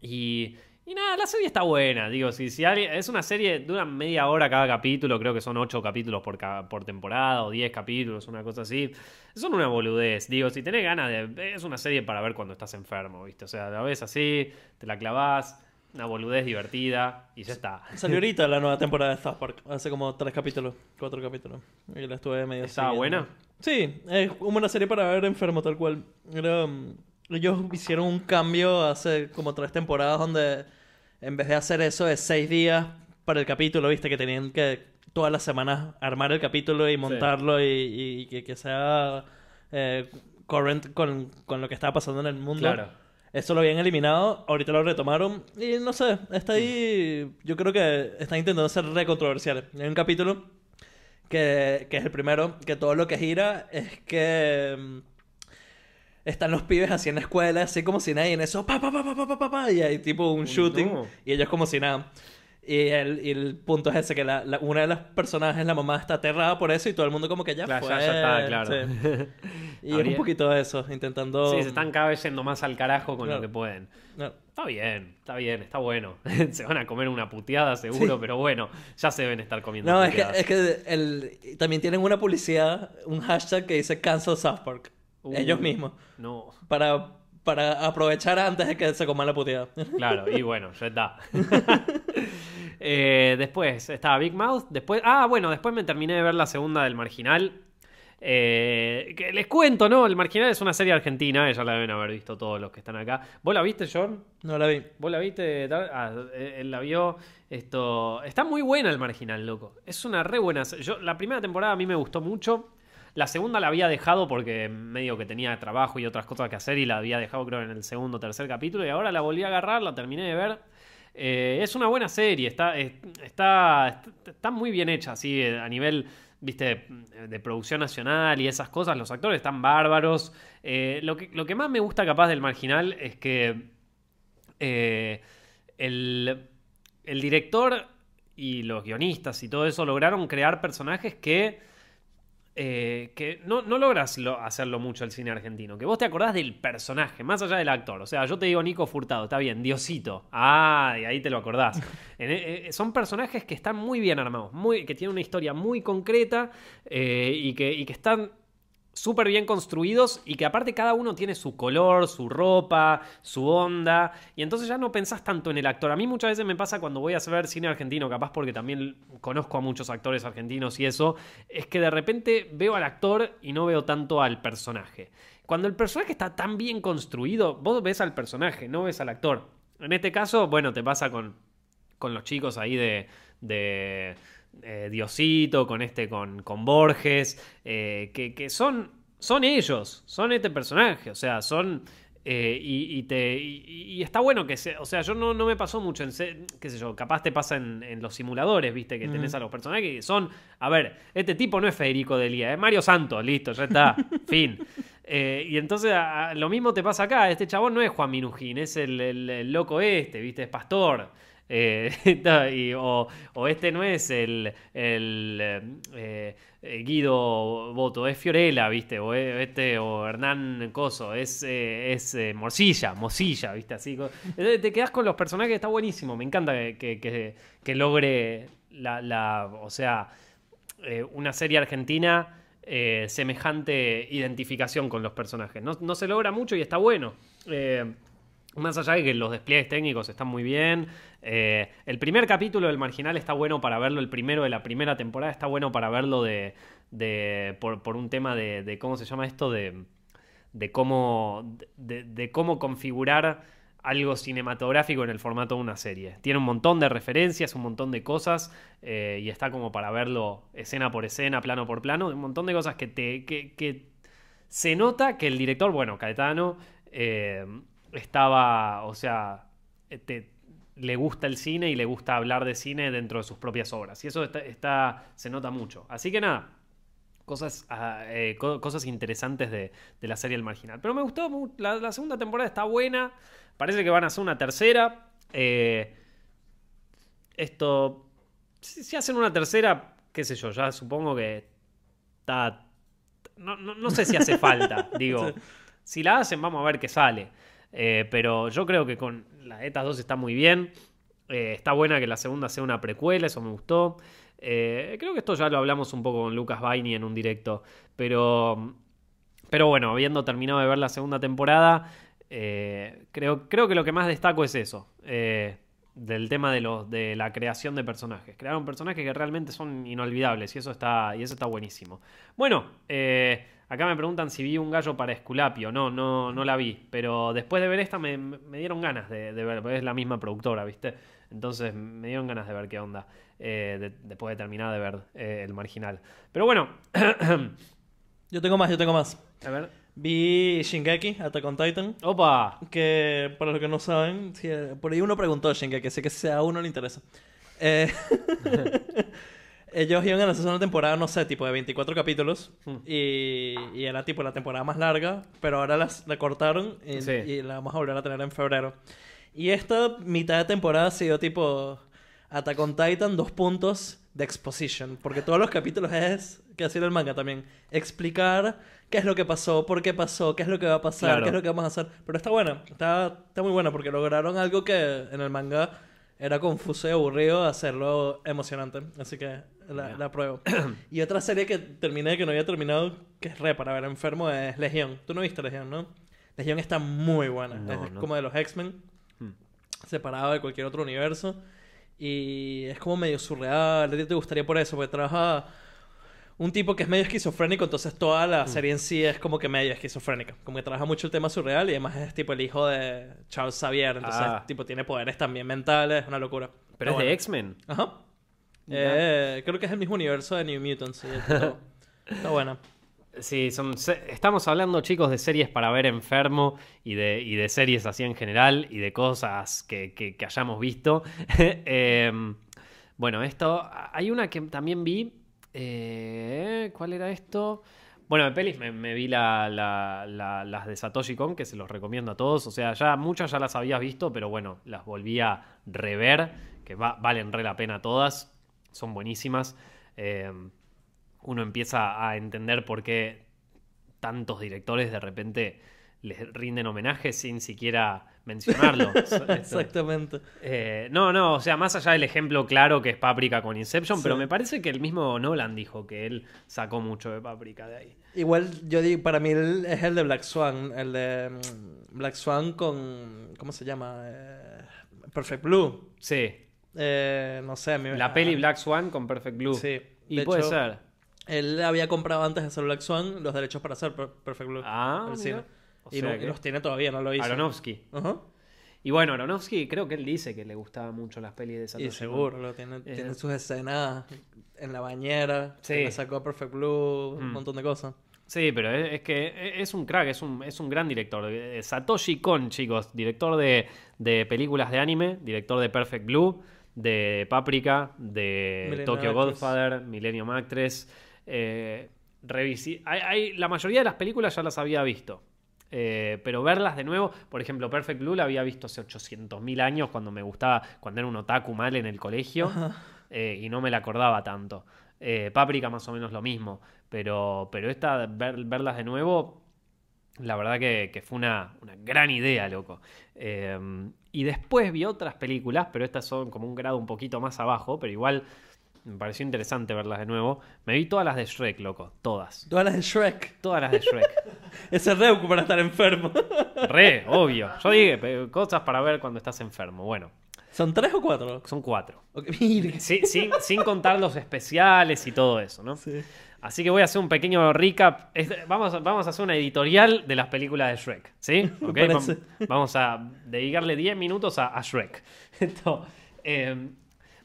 y, y nada, la serie está buena, digo, si, es una serie, dura media hora cada capítulo, creo que son ocho capítulos por, por temporada o 10 capítulos, una cosa así. Son una boludez, digo, si tenés ganas de... Es una serie para ver cuando estás enfermo, ¿viste? O sea, la ves así, te la clavás, una boludez divertida y ya está. Salió ahorita la nueva temporada de South Park. Hace como tres capítulos, cuatro capítulos. Y la estuve medio ¿Estaba siguiendo. buena? Sí, es como una serie para ver enfermo tal cual. Era, um, ellos hicieron un cambio hace como tres temporadas donde en vez de hacer eso de seis días para el capítulo, viste que tenían que todas las semanas armar el capítulo y montarlo y, y- y que, que sea eh, current con, con lo que estaba pasando en el mundo. Claro. Eso lo habían eliminado, ahorita lo retomaron y no sé, está ahí, yo creo que están intentando ser recontroversiales. Hay un capítulo que, que es el primero, que todo lo que gira es que mm, están los pibes así en la escuela, así como si nadie en eso, pa, pa, pa, pa, pa, pa, pa, y hay tipo un, shooting no. y ellos como si nada. Y el, y el punto es ese, que la, la- una de las personajes, la mamá, está aterrada por eso y todo el mundo como que ya Claro, fue. ya, ya está, claro. Sí. Y es un poquito de eso, intentando... Sí, se están cada vez yendo más al carajo con Claro. lo que pueden. No. Está bien, está bien, está bueno. se van a comer una puteada seguro, Sí. pero bueno, ya se deben estar comiendo No, es que, es que el, también tienen una publicidad, un hashtag que dice Cancel South Park. Uh. Ellos mismos. No, Para, para aprovechar antes de que se coman la puteada. claro, y bueno, ya está. Eh, después estaba Big Mouth. Después, ah, bueno, después me terminé de ver la segunda del Marginal. Eh, que les cuento, ¿no? El Marginal es una serie argentina, ya la deben haber visto todos los que están acá. ¿Vos la viste, John? No la vi. ¿Vos la viste? Ah, eh, él la vio. Esto. Está muy buena el marginal, loco. Es una re buena. Yo, la primera temporada a mí me gustó mucho. La segunda la había dejado porque medio que tenía trabajo y otras cosas que hacer y la había dejado creo en el segundo o tercer capítulo y ahora la volví a agarrar, la terminé de ver. Eh, es una buena serie, está, es- está, está, muy bien hecha, así eh, a nivel, viste, de producción nacional y esas cosas. Los actores están bárbaros. Eh, lo, que, lo que más me gusta capaz del marginal es que el, el director y los guionistas y todo eso lograron crear personajes que, eh, que no, no logras lo- hacerlo mucho el cine argentino. Que vos te acordás del personaje, más allá del actor. O sea, yo te digo Nico Furtado, está bien, Diosito. Ah, y ahí te lo acordás. En- eh, son personajes que están muy bien armados, muy, que tienen una historia muy concreta eh, y, que, y que están súper bien construidos y que aparte cada uno tiene su color, su ropa, su onda, y entonces ya no pensás tanto en el actor. A mí muchas veces me pasa cuando voy a ver cine argentino, capaz porque también conozco a muchos actores argentinos y eso, es que de repente veo al actor y no veo tanto al personaje. Cuando el personaje está tan bien construido, vos ves al personaje, no ves al actor. En este caso, bueno, te pasa con, con los chicos ahí de, de eh, Diosito, con este, con, con Borges, eh, que, que son, son ellos, son este personaje, o sea, son eh, y, y te, y, y está bueno que se. O sea, yo no, no me pasó mucho en. qué sé yo, capaz te pasa en, en los simuladores, viste, que tenés Ujú. a los personajes que son. A ver, este tipo no es Federico Delía, es Mario Santos, listo, ya está, fin. Eh, y entonces a- a- lo mismo te pasa acá. Este chabón no es Juan Minujín, es el, el- el loco este, viste, es pastor. Eh, o, este no es el, eh, eh, Guido Boto, es Fiorella, ¿viste? O este, o Hernán Coso, es, eh, es Morcilla, Mosilla, ¿viste? Así. te quedas con los personajes, está buenísimo. Me encanta que, que- logre la, o sea, una serie argentina semejante identificación con los personajes. No, no se logra mucho y está bueno. Más allá de que los despliegues técnicos están muy bien. eh, el primer capítulo del Marginal está bueno para verlo. El primero de la primera temporada está bueno para verlo de, de- por, un tema de, ¿Cómo se llama esto? De, de cómo, de cómo configurar algo cinematográfico en el formato de una serie. Tiene un montón de referencias, un montón de cosas eh, y está como para verlo escena por escena, plano por plano. Un montón de cosas que te... que- que se nota que el director, bueno, Caetano, eh, estaba, o sea, eh, te- le gusta el cine y le gusta hablar de cine dentro de sus propias obras. Y eso está, está- se nota mucho. Así que nada, cosas, ah, eh, co- cosas interesantes de, de la serie El Marginal. Pero me gustó, la, la segunda temporada está buena, parece que van a hacer una tercera. Eh, esto, si, si hacen una tercera, qué sé yo, ya supongo que está... No, no- no sé si hace falta, digo. Si la hacen, vamos a ver qué sale. Eh, pero yo creo que con las estas dos está muy bien. Eh, está buena que la segunda sea una precuela, eso me gustó. Eh, creo que esto ya lo hablamos un poco con Lucas Baini en un directo. Pero, pero bueno, habiendo terminado de ver la segunda temporada, creo, creo que lo que más destaco es eso. del tema de, los, de la creación de personajes. Crearon personajes que realmente son inolvidables y eso está, y eso está buenísimo. Bueno, eh, acá me preguntan si vi un gallo para Esculapio. No, no, no la vi. Pero después de ver esta me, me dieron ganas de, de ver, porque es la misma productora, ¿viste? Entonces me dieron ganas de ver qué onda. eh, de- después de terminar de ver eh, el marginal. Pero bueno, Yo tengo más, yo tengo más. a ver. Vi Shingeki, Attack on Titan. ¡Opa! Que para los que no saben, si, por ahí uno preguntó Shingeki, sé que si a uno le interesa. Eh, ellos iban a hacer una temporada, no sé, tipo de 24 capítulos. Hmm. Y, y era tipo la temporada más larga, pero ahora las, la cortaron y, Sí. y la vamos a volver a tener en febrero. Y esta mitad de temporada ha sido tipo Attack on Titan, dos puntos de exposition. Porque todos los capítulos es, que así era el manga también, explicar qué es lo que pasó, por qué pasó, qué es lo que va a pasar, Claro. qué es lo que vamos a hacer. Pero está buena, está, está muy buena porque lograron algo que en el manga era confuso y aburrido, hacerlo emocionante. Así que la, Ya. la apruebo. y otra serie que terminé, que no había terminado, que es re para ver enfermo, es Legión. Tú no viste Legión, ¿no? Legión está muy buena. No, es no. como de los X-Men Hmm. separado de cualquier otro universo. Y es como medio surreal. Te gustaría por eso, porque trabaja un tipo que es medio esquizofrénico, entonces toda la Hmm. serie en sí es como que medio esquizofrénica. Como que trabaja mucho el tema surreal y además es tipo el hijo de Charles Xavier. Entonces, Ah. tipo, tiene poderes también mentales, es una locura. Pero es Está de. X-Men. Ajá. Eh, creo que es el mismo universo de New Mutants. y todo. Está buena. Sí, son, estamos hablando, chicos, de series para ver enfermo y de, y de series así en general y de cosas que, que- que hayamos visto. Em, bueno, esto. Hay una que también vi. Eh, ¿Cuál era esto? Bueno, de pelis me, vi la- la- la- las de Satoshi Kon, que se los recomiendo a todos. O sea, ya muchas ya las habías visto, pero bueno, las volví a rever, que va- valen re la pena todas. Son buenísimas. Em, uno empieza a entender por qué tantos directores de repente les rinden homenaje sin siquiera mencionarlo. Exactamente. eh, no, no, o sea, más allá del ejemplo claro que es Paprika con Inception, Sí. pero me parece que el mismo Nolan dijo que él sacó mucho de Paprika de ahí. Igual yo digo, para mí el- es el de Black Swan, el de mm, Black Swan con, ¿cómo se llama? Eh, Perfect Blue. Sí, Eh, no sé, a mí me- la peli Black Swan con Perfect Blue. Sí. Y de puede hecho, ser. Él había comprado antes de hacer Black Swan los derechos para hacer Per- Perfect Blue. Ah, el mira. O y, sea no- y que- los tiene todavía, no lo hizo. Aronofsky. Ajá. Y bueno, Aronofsky creo que él dice que le gustaban mucho las pelis de Satoshi Y seguro, lo tiene, Eh. tiene sus escenas en la bañera. Sí. le sacó Perfect Blue, un Mm. montón de cosas. Sí, pero es, es que es un crack, es un, es un gran director. Eh, Satoshi Kon, chicos, director de, de películas de anime, director de Perfect Blue, de Paprika, de Millennium Tokyo Actress. Godfather, Millennium Actress. Eh, hay- la mayoría de las películas ya las había visto. Eh, pero verlas de nuevo, por ejemplo, Perfect Blue la había visto hace 800.000 años cuando me gustaba, cuando era un otaku mal en el colegio eh, y no me la acordaba tanto. Eh, Paprika más o menos lo mismo, pero, pero esta, ver- verlas de nuevo, la verdad que, que fue una, una gran idea, loco. Eh, y después vi otras películas, pero estas son como un grado un poquito más abajo, pero igual me pareció interesante verlas de nuevo. Me vi todas las de Shrek, loco, todas. Todas las de Shrek. Todas las de Shrek. Ese Reuku para estar enfermo. Re, obvio. Yo dije, cosas para ver cuando estás enfermo. Bueno, ¿Son tres o cuatro? son cuatro. Mire. Sí, sin, contar los especiales y todo eso, ¿no? Sí. Así que voy a hacer un pequeño recap. Vamos, a- vamos a hacer una editorial de las películas de Shrek, ¿sí? Vamos a dedicarle 10 minutos a, a Shrek. Esto, eh,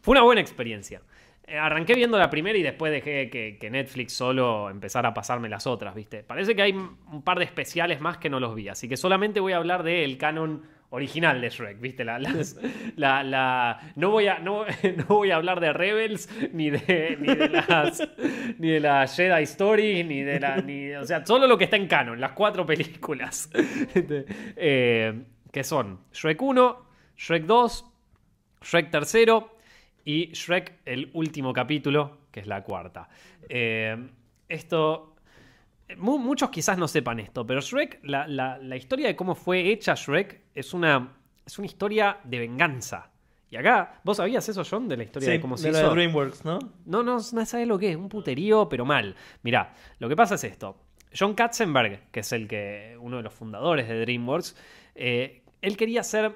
fue una buena experiencia. Eh, arranqué viendo la primera y después dejé que, que Netflix solo empezara a pasarme las otras, ¿viste? Parece que hay un par de especiales más que no los vi, así que solamente voy a hablar del canon original de Shrek, ¿viste? La, la- la- no, voy a, no, no voy a hablar de Rebels, ni de, ni de las ni de la Jedi Story, ni de la... Ni, o sea, solo lo que está en canon, las cuatro películas. Eh, que son Shrek 1, Shrek 2, Shrek tercero y Shrek el último capítulo, que es la cuarta. Eh, esto... mu- muchos quizás no sepan esto, pero Shrek, la, la- la historia de cómo fue hecha Shrek es una, es una historia de venganza. Y acá, ¿vos sabías eso, John, de la historia Sí, de cómo se de hizo? de DreamWorks, ¿no? No, no, no sabes lo que es, un puterío, pero mal. Mirá, lo que pasa es esto. John Katzenberg, que es el que, uno de los fundadores de DreamWorks, eh, él quería ser,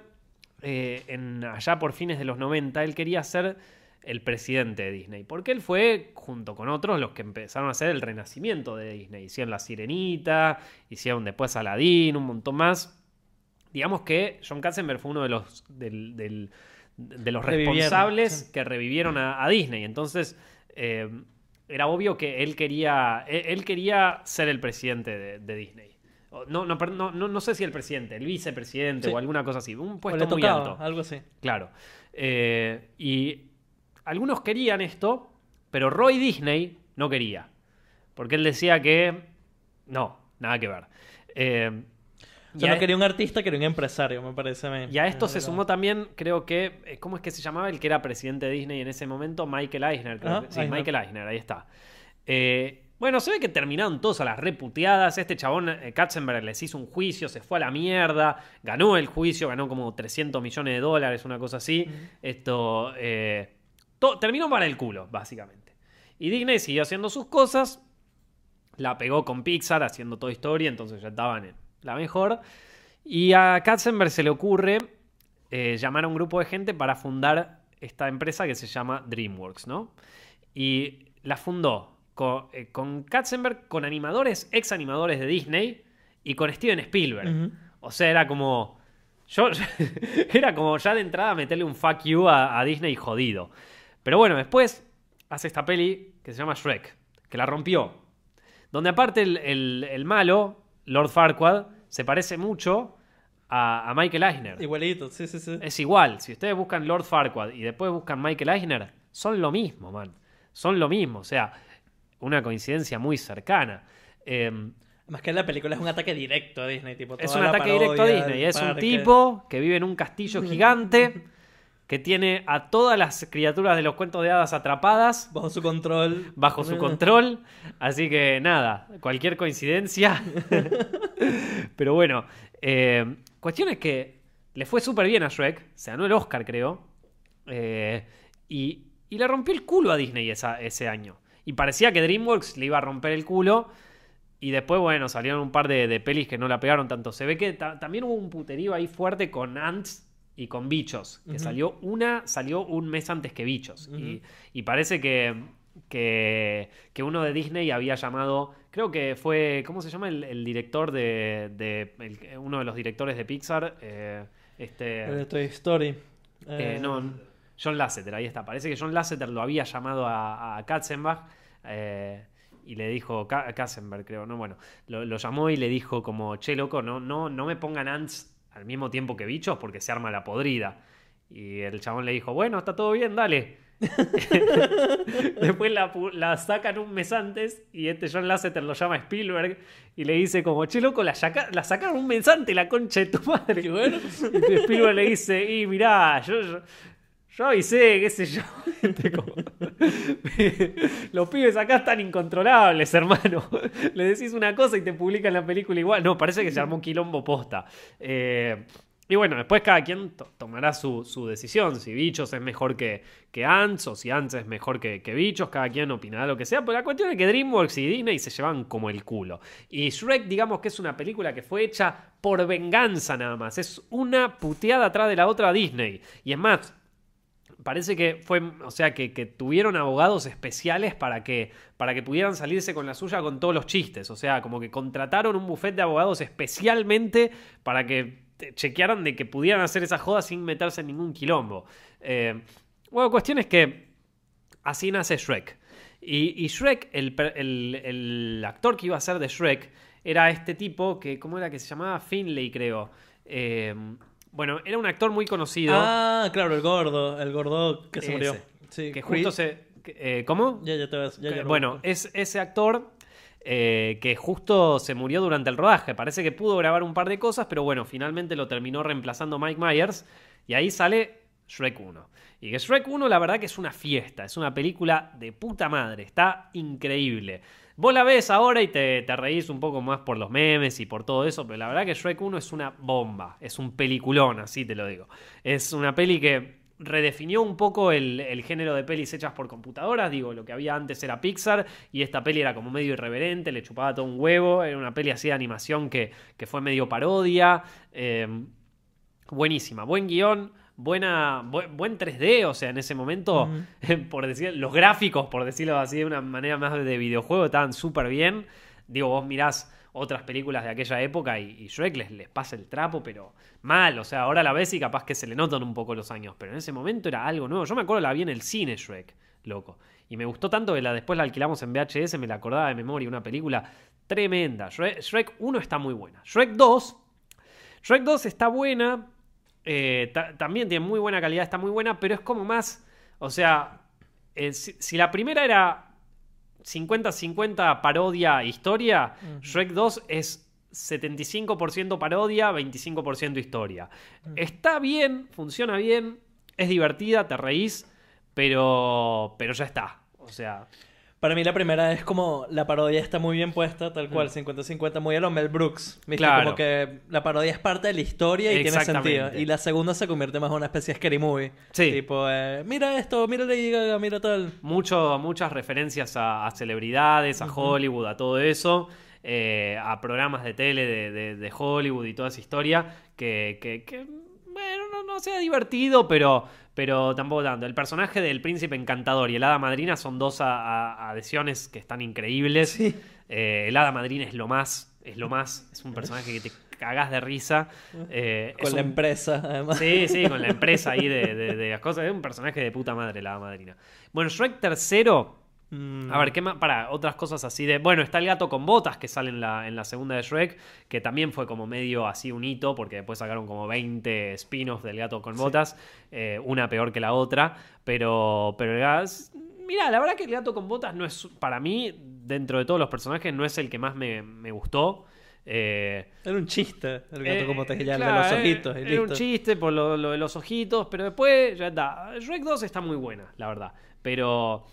eh, en, allá por fines de los 90, él quería ser el presidente de Disney. Porque él fue, junto con otros, los que empezaron a hacer el renacimiento de Disney. Hicieron La Sirenita, hicieron después Aladdin, un montón más. Digamos que John Katzenberg fue uno de los, del- del- de los responsables sí. que revivieron a, a Disney. Entonces, eh, era obvio que él quería, él, él quería ser el presidente de, de Disney. No, no, no, no, no sé si el presidente, el vicepresidente Sí. o alguna cosa así. Un O puesto muy alto. algo así. Claro. Eh, y algunos querían esto, pero Roy Disney no quería. Porque él decía que no, nada que ver. Eh, O sea, no quería un artista, quería un empresario, me parece a mí. y a esto se sumó también, creo que, eh, ¿cómo es que se llamaba el que era presidente de Disney en ese momento? Michael Eisner, creo Ajá, que- Sí, Eisner. Michael Eisner, ahí está. Eh, bueno, se ve que terminaron todos a las reputeadas. Este chabón, eh, Katzenberg, les hizo un juicio, se fue a la mierda, ganó el juicio, ganó como 300 millones de dólares, una cosa así. Esto, eh, terminó para el culo, básicamente. Y Disney siguió haciendo sus cosas, la pegó con Pixar haciendo Toy Story, entonces ya estaban en la mejor. Y a Katzenberg se le ocurre eh, llamar a un grupo de gente para fundar esta empresa que se llama DreamWorks, ¿no? Y la fundó con, eh, con Katzenberg, con animadores, ex animadores de Disney y con Steven Spielberg. O sea, era como. Yo, era como ya de entrada meterle un fuck you a, a Disney jodido. Pero bueno, después hace esta peli que se llama Shrek, que la rompió. Donde aparte el, el- el malo, Lord Farquaad, se parece mucho a, a Michael Eisner. Igualito, sí, sí, sí. Es igual, si ustedes buscan Lord Farquaad y después buscan Michael Eisner, son lo mismo, man. Son lo mismo, o sea, una coincidencia muy cercana. Em, Más que la película es un ataque directo a Disney, tipo es un la ataque directo a Disney. Es un tipo que vive en un castillo gigante, que tiene a todas las criaturas de los cuentos de hadas atrapadas bajo su control. bajo su control. Así que nada, cualquier coincidencia. Pero bueno, eh, cuestión es que le fue súper bien a Shrek, se ganó el Oscar, creo. eh, y, y le rompió el culo a Disney esa- ese año. Y parecía que DreamWorks le iba a romper el culo. Y después, bueno, salieron un par de, de pelis que no la pegaron tanto. Se ve que ta- también hubo un puterío ahí fuerte con Ants y con Bichos. Que salió una, salió un mes antes que Bichos. Y, y parece que, que, que uno de Disney había llamado. Creo que fue. ¿Cómo se llama el, el director de. de- el- uno de los directores de Pixar? Eh, este. El de Toy Story. Eh, Eh, no, John Lasseter, ahí está. Parece que John Lasseter lo había llamado a, a Katzenbach. eh, y le dijo, Ka- Kassenberg creo, no, bueno, lo, llamó y le dijo como, che, loco, no, no, no me pongan ants al mismo tiempo que bichos porque se arma la podrida. Y el chabón le dijo, bueno, está todo bien, dale. Después la, sacan un mes antes y este John Lasseter lo llama Spielberg y le dice como, che, loco, la, saca- la sacaron un mes antes, la concha de tu madre. Y Spielberg le dice, y mirá, yo, yo avisé, qué sé yo. Los pibes acá están incontrolables, hermano. Le decís una cosa y te publican la película igual. No, parece que se armó un quilombo posta. Eh, y bueno, después cada quien to- tomará su, su decisión. Si Bichos es mejor que, que Ants o si Ants es mejor que, que Bichos. Cada quien opinará lo que sea. Pero la cuestión es que DreamWorks y Disney se llevan como el culo. Y Shrek, digamos que es una película que fue hecha por venganza nada más. Es una puteada atrás de la otra Disney. Y es más, parece que fue, o sea, que, tuvieron abogados especiales para que, para que pudieran salirse con la suya con todos los chistes. O sea, como que contrataron un buffet de abogados especialmente para que chequearan de que pudieran hacer esa joda sin meterse en ningún quilombo. Eh, bueno, cuestión es que así nace Shrek. Y, Shrek, el, actor que iba a ser de Shrek, era este tipo que, ¿cómo era que se llamaba? Finlay, creo. Eh, bueno, era un actor muy conocido. Ah, claro, el gordo, el gordo que se murió. Sí, que Creed. justo se. eh, ¿Cómo? Ya, ya te vas. Ya, ya lo bueno, busco. es ese actor eh, que justo se murió durante el rodaje. Parece que pudo grabar un par de cosas, pero bueno, finalmente lo terminó reemplazando Mike Myers. Y ahí sale Shrek 1. Y que Shrek 1, la verdad que es una fiesta. Es una película de puta madre. Está increíble. Vos la ves ahora y te, te reís un poco más por los memes y por todo eso, pero la verdad que Shrek 1 es una bomba. Es un peliculón, así te lo digo. Es una peli que redefinió un poco el, el género de pelis hechas por computadoras. Digo, lo que había antes era Pixar y esta peli era como medio irreverente, le chupaba todo un huevo. Era una peli así de animación que, que fue medio parodia. Eh, buenísima, buen guion. Buena, bu- buen 3D, o sea, en ese momento, por decir, los gráficos, por decirlo así de una manera más de videojuego, estaban súper bien. Digo, vos mirás otras películas de aquella época y, y Shrek les, les pasa el trapo, pero mal. O sea, ahora la ves y capaz que se le notan un poco los años, pero en ese momento era algo nuevo. Yo me acuerdo la vi en el cine Shrek, loco. Y me gustó tanto que la, después la alquilamos en VHS, me la acordaba de memoria, una película tremenda. Shrek, Shrek 1 está muy buena. Shrek 2, Shrek 2 está buena, eh, ta- también tiene muy buena calidad, está muy buena, pero es como más, o sea, eh, si, si la primera era 50-50 parodia historia, Shrek 2 es 75% parodia, 25% historia. Está bien, funciona bien, es divertida, te reís, pero, pero ya está. O sea, Para mí la primera es como la parodia está muy bien puesta, tal cual, 50-50, muy a lo Mel Brooks. ¿viste? Mm. Claro. Como que la parodia es parte de la historia y tiene sentido. Y la segunda se convierte más en una especie de scary movie. Sí. Tipo, eh, mira esto, mira Lady Gaga, mira tal. mucho, muchas referencias a, a celebridades, a Hollywood, a todo eso, eh, a programas de tele de, de- de Hollywood y toda esa historia, que, que- que, bueno, no, no sea divertido, pero, pero tampoco tanto. El personaje del príncipe encantador y el hada madrina son dos adhesiones que están increíbles. Sí. Eh, el hada madrina es lo más, es lo más, es un personaje que te cagas de risa. Eh, Con la un- empresa, además. Sí, sí, con la empresa ahí de, de- de las cosas. Es un personaje de puta madre, la hada madrina. Bueno, Shrek tercero. Mm. A ver, ¿qué más? Para, otras cosas así de. Bueno, está el gato con botas que sale en la, en la segunda de Shrek, que también fue como medio así un hito, porque después sacaron como 20 spin-offs del gato con botas, eh, una peor que la otra. Pero, pero el gas. Mira, la verdad que el gato con botas no es. Para mí, dentro de todos los personajes, no es el que más me, me gustó. Eh, Era un chiste, el gato eh, como te ya, el claro, de los ojitos. y Era listo. un chiste por lo, lo de los ojitos, pero después ya está. Shrek 2 está muy buena, la verdad. Pero.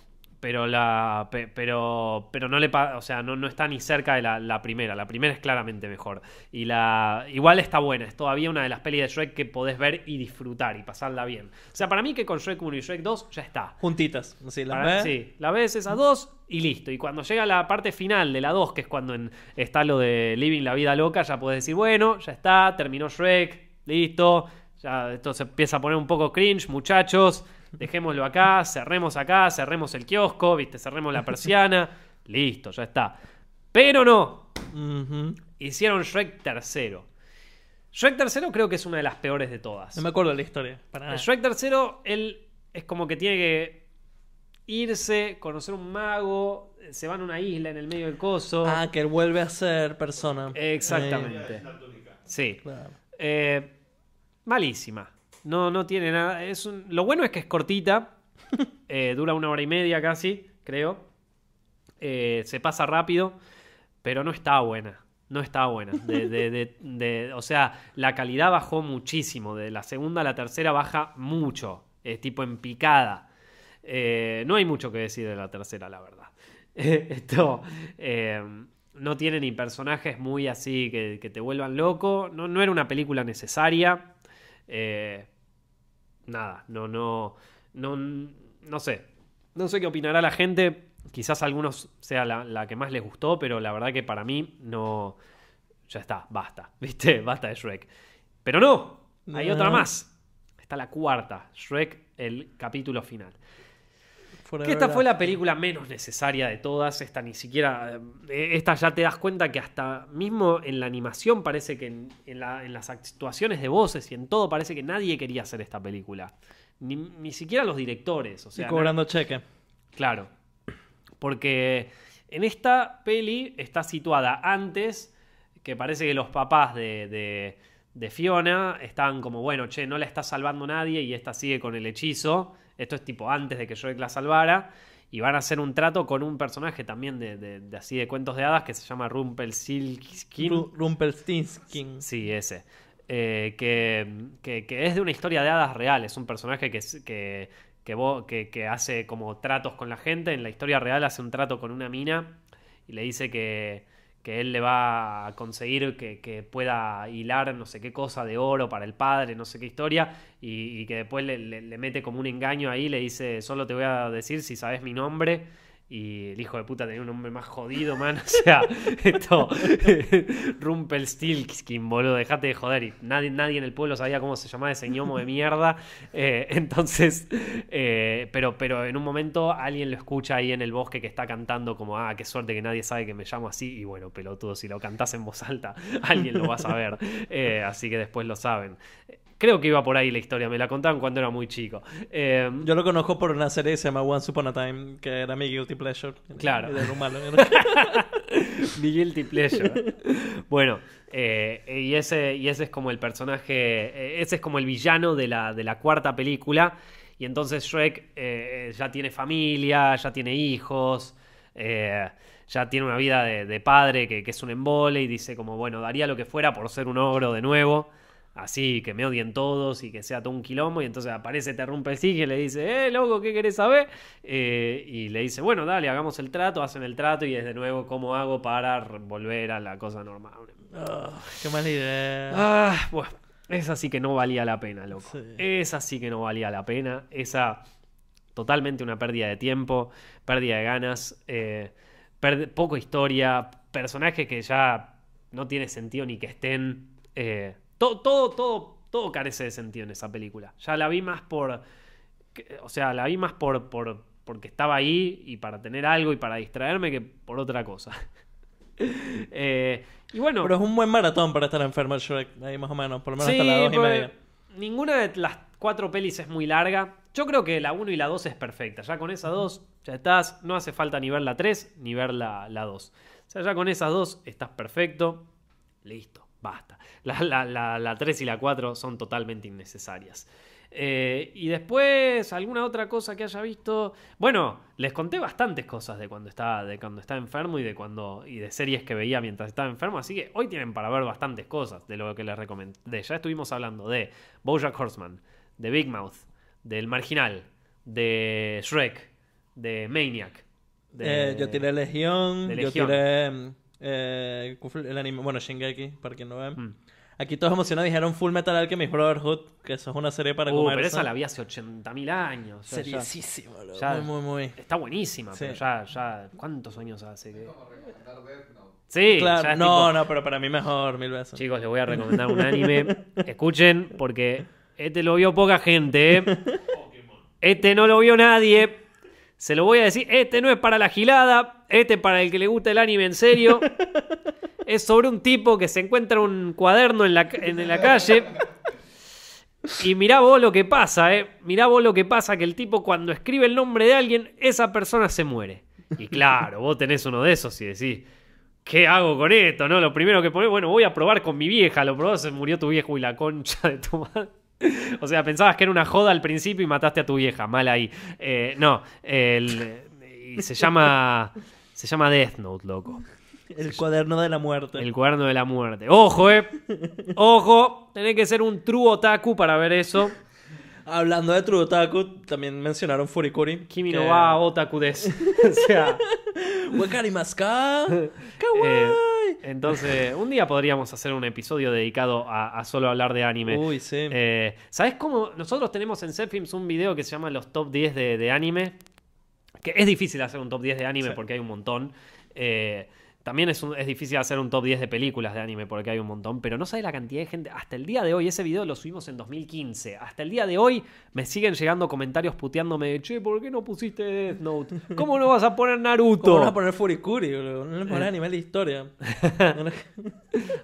Pero la. pe- Pero. Pero no le O sea, no, no está ni cerca de la, la primera. La primera es claramente mejor. Y la. Igual está buena. Es todavía una de las pelis de Shrek que podés ver y disfrutar y pasarla bien. O sea, para mí que con Shrek 1 y Shrek 2 ya está. Juntitas. Las Para- ves. sí, la ves esas dos y listo. Y cuando llega la parte final de la 2, que es cuando en- está lo de Living la vida loca, ya puedes decir, bueno, ya está, terminó Shrek, listo. Ya esto se empieza a poner un poco cringe, muchachos. Dejémoslo acá, cerremos acá, cerremos el kiosco, viste, cerremos la persiana. listo, ya está. Pero no, hicieron Shrek tercero. Shrek tercero creo que es una de las peores de todas. No me acuerdo de la historia. Para nada. El Shrek tercero, él es como que tiene que irse, conocer un mago, se van a una isla en el medio del coso. Ah, que él vuelve a ser persona. Exactamente. Eh, Sí. claro. Eh, malísima. No, no tiene nada. Es un- Lo bueno es que es cortita. Eh, dura una hora y media casi, creo. Eh, se pasa rápido, pero no está buena. No está buena. De- de- de- o sea, la calidad bajó muchísimo. De la segunda a la tercera baja mucho. Es tipo en picada. Eh, no hay mucho que decir de la tercera, la verdad. Esto no tiene ni personajes muy así que, que te vuelvan loco. No, no era una película necesaria. Eh, nada, no, no, no, no sé. No sé qué opinará la gente. Quizás a algunos sea la, la que más les gustó, pero la verdad que para mí no. Ya está, basta. ¿Viste? Basta de Shrek. Pero no, hay No. otra más. Está la cuarta, Shrek, el capítulo final. Que esta fue la película menos necesaria de todas. Esta ni siquiera. eh, Esta ya te das cuenta que hasta mismo en la animación parece que en, en la- en las actuaciones de voces y en todo parece que nadie quería hacer esta película. Ni, ni siquiera los directores. O sea, y cobrando cheque. Claro. Porque en esta peli está situada antes, que parece que los papás de, de- de Fiona estaban como, bueno, che, no la está salvando nadie y esta sigue con el hechizo. Esto es tipo antes de que Shrek la salvara. Y van a hacer un trato con un personaje también de, de- de así de cuentos de hadas que se llama Rumpelstiltskin. Ru- Rumpelstiltskin. Sí, ese. Eh, que, que- que es de una historia de hadas real. Es un personaje que, que, que, que- que hace como tratos con la gente. En la historia real hace un trato con una mina y le dice que, que él le va a conseguir que, que pueda hilar no sé qué cosa de oro para el padre, no sé qué historia. Y, y que después le, le- le mete como un engaño ahí. Le dice: Solo te voy a decir si sabes mi nombre. Y el hijo de puta tenía un nombre más jodido, man. O sea, esto. Rumpelstiltskin, boludo, dejate de joder. Y nadie, nadie en el pueblo sabía cómo se llamaba ese ñomo de mierda. Eh, entonces, eh, pero, pero en un momento alguien lo escucha ahí en el bosque que está cantando, como, ah, qué suerte que nadie sabe que me llamo así. Y bueno, pelotudo, si lo cantás en voz alta, alguien lo va a saber. Eh, así que después lo saben. Creo que iba por ahí la historia, me la contaban cuando era muy chico. Eh, Yo lo conozco por una serie que se llama Once Upon a Time, que era mi guilty pleasure. Claro. Lo malo. Mi guilty pleasure. Bueno, eh, y, ese, y ese es como el personaje, eh, ese es como el villano de la, de la cuarta película. Y entonces Shrek eh, ya tiene familia, ya tiene hijos, eh, ya tiene una vida de, de padre que, que es un embole y dice como, bueno, daría lo que fuera por ser un ogro de nuevo. Así, que me odien todos y que sea todo un quilombo. Y entonces aparece Te rompe el y le dice, eh, loco, ¿qué querés saber? Eh, y le dice, bueno, dale, hagamos el trato, hacen el trato y es de nuevo cómo hago para volver a la cosa normal. Qué mala idea. Ah, bueno, esa sí que no valía la pena, loco. Sí. Esa sí que no valía la pena. Esa totalmente una pérdida de tiempo, pérdida de ganas, eh, poco historia, personajes que ya no tiene sentido ni que estén. eh, todo, todo, todo, todo carece de sentido en esa película. Ya la vi más por. O sea, la vi más por, por porque estaba ahí y para tener algo y para distraerme que por otra cosa. Eh, y bueno. Pero es un buen maratón para estar enfermo el Shrek, ahí más o menos, por lo menos hasta Sí, las dos y porque media. Ninguna de las cuatro pelis es muy larga. Yo creo que la 1 y la 2 es perfecta. Ya con esas dos, ya estás. No hace falta ni ver la 3 ni ver la, la 2. O sea, ya con esas dos estás perfecto. Listo, basta. La, la, la, la 3 y la 4 son totalmente innecesarias. Eh, y después, alguna otra cosa que haya visto. Bueno, les conté bastantes cosas de cuando estaba, de cuando estaba enfermo y de cuando. y de series que veía mientras estaba enfermo. Así que hoy tienen para ver bastantes cosas de lo que les recomendé. Ya estuvimos hablando de Bojack Horseman, de Big Mouth, del Marginal, de Shrek, de Maniac. de- Eh, yo tiré Legión, de yo Legión. tiré eh, ¿cuál fue el anime, bueno, Shingeki, para quien no ve. Mm. Aquí todos emocionados dijeron Full Metal Alchemist Brotherhood, que eso es una serie para Uh, comer. pero esa la vi hace 80.000 años. o sea, ya- Seriosísima, boludo. ya- Muy, muy, muy. Está buenísima, Sí. pero ya, ya. ¿Cuántos años hace que.? Sí, Claro, ya es no, tipo, no, pero para mí mejor, mil veces. Chicos, les voy a recomendar un anime. Escuchen, porque este lo vio poca gente, ¿eh? Este no lo vio nadie. Se lo voy a decir, este no es para la gilada, este para el que le gusta el anime en serio. Es sobre un tipo que se encuentra un cuaderno en la, en la calle. Y mirá vos lo que pasa, ¿eh? Mirá vos lo que pasa, que el tipo cuando escribe el nombre de alguien, esa persona se muere. Y claro, vos tenés uno de esos y decís, ¿qué hago con esto? No, lo primero que pones, bueno, voy a probar con mi vieja. Lo probás, se murió tu viejo y la concha de tu madre. O sea, pensabas que era una joda al principio y mataste a tu vieja. Mal ahí. Eh, no, el, y se llama. Se llama Death Note, loco. El cuaderno de la muerte. El cuaderno de la muerte. Ojo, eh. Ojo. Tenés que ser un true otaku para ver eso. Hablando de True Otaku, también mencionaron Furikuri. Kimi que- no va otaku des. o sea. Wakari maska. eh, Kawaii. Entonces, un día podríamos hacer un episodio dedicado a, a solo hablar de anime. Uy, sí. Eh, ¿Sabes cómo? Nosotros tenemos en Zepfilms un video que se llama los top 10 de, de anime. Que es difícil hacer un top 10 de anime Sí. porque hay un montón. Eh, también es, un- es difícil hacer un top 10 de películas de anime porque hay un montón. Pero no sabes la cantidad de gente. Hasta el día de hoy, ese video lo subimos en 2015. Hasta el día de hoy me siguen llegando comentarios puteándome de che, ¿por qué no pusiste Death Note? ¿Cómo no vas a poner Naruto? ¿Cómo vas a poner Furikuri? boludo? No le pones anime de historia.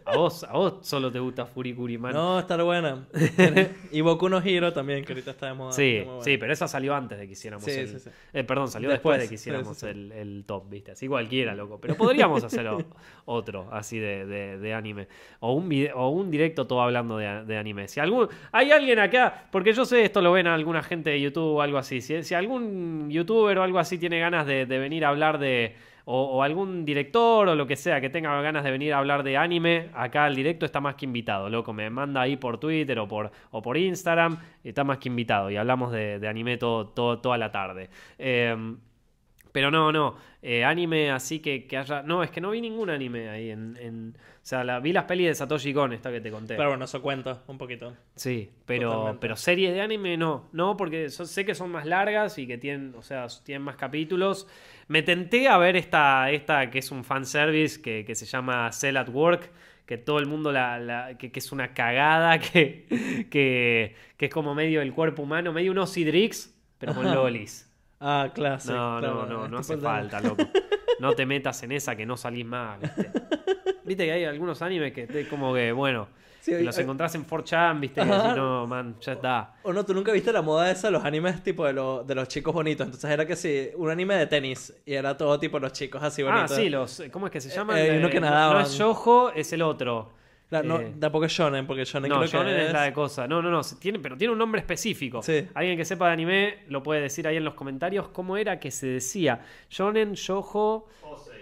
A vos, a vos solo te gusta Furikuri, man. no, estar buena. y Boku no Hero también, que ahorita está de moda. Sí, sí, pero esa salió antes de que hiciéramos Sí, el... sí, sí. eh, perdón, salió después, Después, de que hiciéramos. El, el top, ¿viste? Así cualquiera, loco. Pero podríamos hacer o- otro, así de, anime. O un, vide- o un directo todo hablando de, de anime. Si algún... Hay alguien acá, porque yo sé esto lo ven a alguna gente de YouTube o algo así. Si, si algún youtuber o algo así tiene ganas de, venir a hablar de... O, algún director o lo que sea que tenga ganas de venir a hablar de anime, acá al directo está más que invitado, loco. Me manda ahí por Twitter o por, o por Instagram, está más que invitado. Y hablamos de, anime todo, todo- toda la tarde. Eh, pero no, no. eh, anime así que, que haya. No, es que no vi ningún anime ahí en. en- o sea, la, vi las pelis de Satoshi Kon, esta que te conté. Pero bueno, eso cuenta un poquito. Sí, pero, Totalmente. pero series de anime no. No, porque so- sé que son más largas y que tienen, o sea, tienen más capítulos. Me tenté a ver esta, esta que es un fanservice que, que se llama Cell at Work. Que todo el mundo la. la- que, que es una cagada. Que, que, que es como medio el cuerpo humano, medio un Osidrix, pero con lolis. Ah, clásico. No, claro, no, no, no hace falta, loco. No te metas en esa que no salís más, ¿viste? Viste que hay algunos animes que te- como que, bueno, Sí, que los hay- encontrás en 4chan, ¿viste? Ajá. no, man, ya está. O no, tú nunca viste la moda esa, los animes tipo de, lo- de los chicos bonitos. Entonces era que sí, un anime de tenis y era todo tipo los chicos así Ah, bonitos. sí, los, ¿cómo es que se llaman? Eh, uno que no- No, nadaban. es Yojo, es el otro. La- no, Eh, tampoco es shonen, porque shonen no, creo Shonen que es... es... la de cosa. No, no, no, tiene, pero tiene un nombre específico. Sí. Alguien que sepa de anime lo puede decir ahí en los comentarios cómo era que se decía. Shonen, Yojo,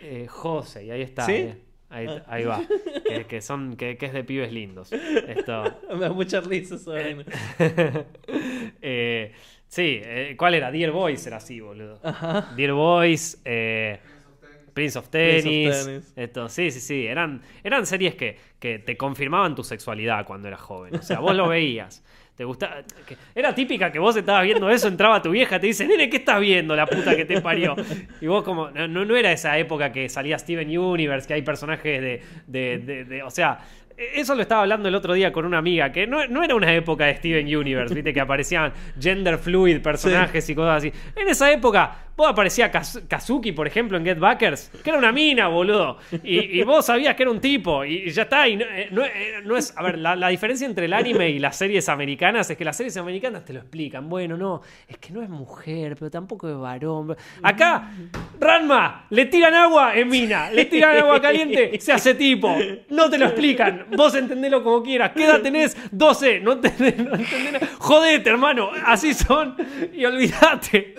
eh, Jose, y ahí está. ¿Sí? eh. Ahí, Ah. ahí va. que, que son, que, que es de pibes lindos. Esto. Me da mucha risa eso. Eh, sí, eh, ¿cuál era? Dear Boys era así, boludo. Ajá. Dear Boys, eh, Prince of Prince of Tennis. Esto, sí, sí, sí. Eran, eran series que, que te confirmaban tu sexualidad cuando eras joven. O sea, vos lo veías. Te gustaba. que- era típica que vos estabas viendo eso, entraba tu vieja, te dice, nene, ¿qué estás viendo? La puta que te parió. Y vos como. No, no era esa época que salía Steven Universe, que hay personajes de. de- de- de- o sea. Eso lo estaba hablando el otro día con una amiga, que no, no era una época de Steven Universe, viste, que aparecían gender fluid personajes y cosas así. En esa época, vos aparecía Kaz- Kazuki, por ejemplo, en Get Backers, que era una mina, boludo. Y, y vos sabías que era un tipo, y, ya está. Y no, eh, eh, es. A ver, la, diferencia entre el anime y las series americanas es que las series americanas te lo explican. Bueno, no, es que no es mujer, pero tampoco es varón. Acá, Ranma, le tiran agua en mina, le tiran agua caliente, se hace tipo. No te lo explican, vos entendelo como quieras. ¿Qué edad tenés? 12, no entendés, no. Jodete, hermano, así son y olvídate.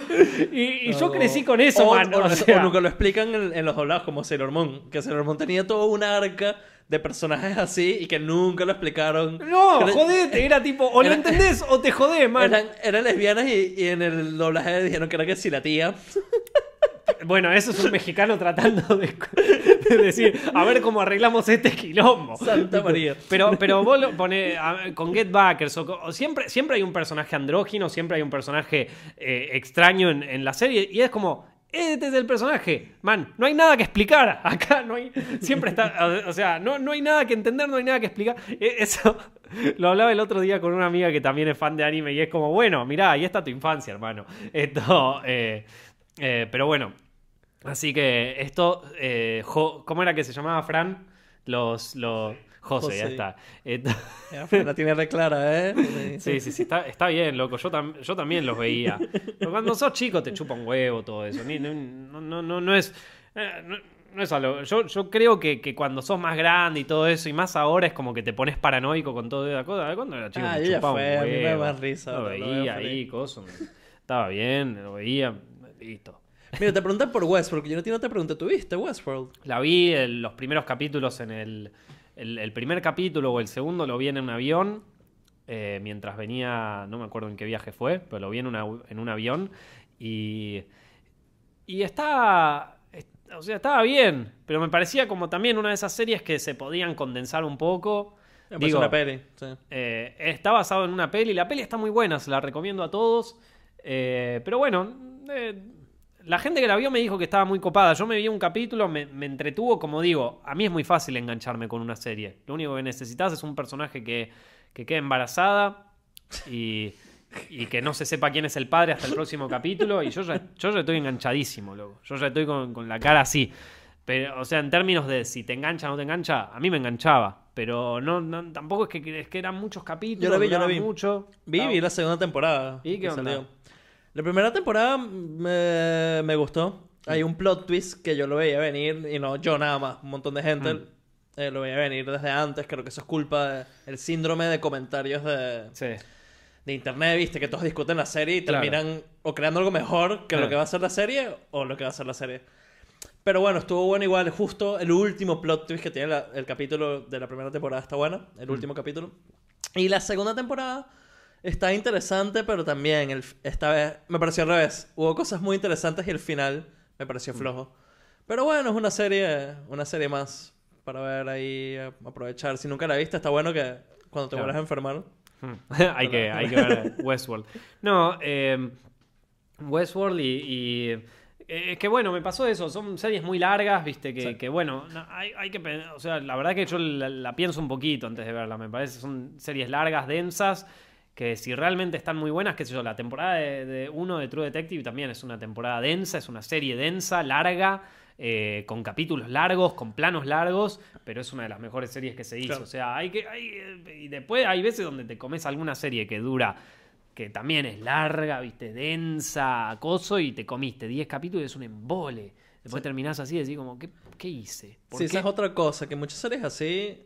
Y, y yo Crecí con eso, o, man. o- o o sea. nunca lo explican en, en los doblados como Sailor Moon. Que Sailor Moon tenía todo un arca de personajes así y que nunca lo explicaron. No, Era- jodete, era tipo, o lo entendés o te jodés, man. Eran, eran lesbianas y, y en el doblaje dijeron que era que sí la tía. Bueno, eso es un mexicano tratando de, de decir, a ver cómo arreglamos este quilombo. Santa María. Pero, pero vos lo pones con Get Backers o, siempre, siempre hay un personaje andrógino, siempre hay un personaje eh, extraño en, en la serie y es como, este es el personaje. Man, no hay nada que explicar. Acá no hay, siempre está, o, o sea, no, no hay nada que entender, no hay nada que explicar. E- Eso lo hablaba el otro día con una amiga que también es fan de anime y es como, bueno, mirá, ahí está tu infancia, hermano. Esto, eh, eh, pero bueno. Así que esto, eh, jo- ¿cómo era que se llamaba Fran? Los, los José, ya está. Pero la tiene re clara, ¿eh? Sí, sí, sí, está, está bien, loco. Yo, tam- yo también los veía. Pero cuando sos chico te chupa un huevo todo eso. Ni- no, no, no, no es. eh, No, no es algo. Yo, yo creo que, que cuando sos más grande y todo eso, y más ahora es como que te pones paranoico con toda esa cosa. Cuando era chico Ah, me yo ya chupaba un fue, a mí me da más risa, Lo veía ahí, coso. Estaba bien, lo veía, listo. Mira, te preguntan por Westworld, que yo no te, no te pregunté, ¿tuviste Westworld? La vi en los primeros capítulos en el, el. el primer capítulo o el segundo lo vi en un avión. eh, mientras venía. No me acuerdo en qué viaje fue, pero lo vi en, una- en un avión. Y. Y estaba. est- O sea, estaba bien. Pero me parecía como también una de esas series que se podían condensar un poco. Digo, una peli, sí. eh, está basado en una peli. La peli está muy buena, se la recomiendo a todos. Eh, pero bueno, eh, la gente que la vio me dijo que estaba muy copada. Yo me vi un capítulo, me, me entretuvo, como digo, a mí es muy fácil engancharme con una serie. Lo único que necesitas es un personaje que, que quede embarazada y, y que no se sepa quién es el padre hasta el próximo capítulo. Y yo ya, yo ya estoy enganchadísimo, loco. Yo ya estoy con, con la cara así. Pero, o sea, en términos de si te engancha o no te engancha, a mí me enganchaba. Pero no, no- tampoco es que, es que eran muchos capítulos. Yo la vi, yo la vi. mucho. Vi, la segunda temporada. ¿Y qué onda? salió. La primera temporada me, me gustó. Hay un plot twist que yo lo veía venir, y no yo nada más, un montón de gente Mm. eh, lo veía venir desde antes. Creo que eso es culpa del síndrome de comentarios de, Sí. de internet, viste, que todos discuten la serie y Claro. terminan o creando algo mejor que Eh. lo que va a ser la serie o lo que va a ser la serie. Pero bueno, estuvo bueno igual. Justo el último plot twist que tiene la- el capítulo de la primera temporada está bueno. El Mm. último capítulo. Y la segunda temporada está interesante, pero también el, esta vez me pareció al revés. Hubo cosas muy interesantes y el final me pareció Mm. flojo. Pero bueno, es una serie, una serie más para ver ahí, aprovechar. Si nunca la viste, está bueno que cuando te Claro. vuelvas a enfermar. Hmm. hay, que, hay que ver Westworld. No, eh, Westworld y, y, eh, es que bueno, me pasó eso. Son series muy largas, viste, que, Sí. que bueno, no, hay, hay que... O sea, la verdad que yo la, la pienso un poquito antes de verla. Me parece son series largas, densas, que si realmente están muy buenas, qué sé yo, la temporada de, de uno de True Detective también es una temporada densa, es una serie densa, larga. eh, con capítulos largos, con planos largos, pero es una de las mejores series que se hizo. Claro. O sea, hay que. Hay, eh, y después hay veces donde te comes alguna serie que dura, que también es larga, viste, densa, acoso, y te comiste 10 capítulos y es un embole. Después terminás así y decís como, ¿qué, qué hice? ¿Por Sí, qué? esa es otra cosa, que muchas series así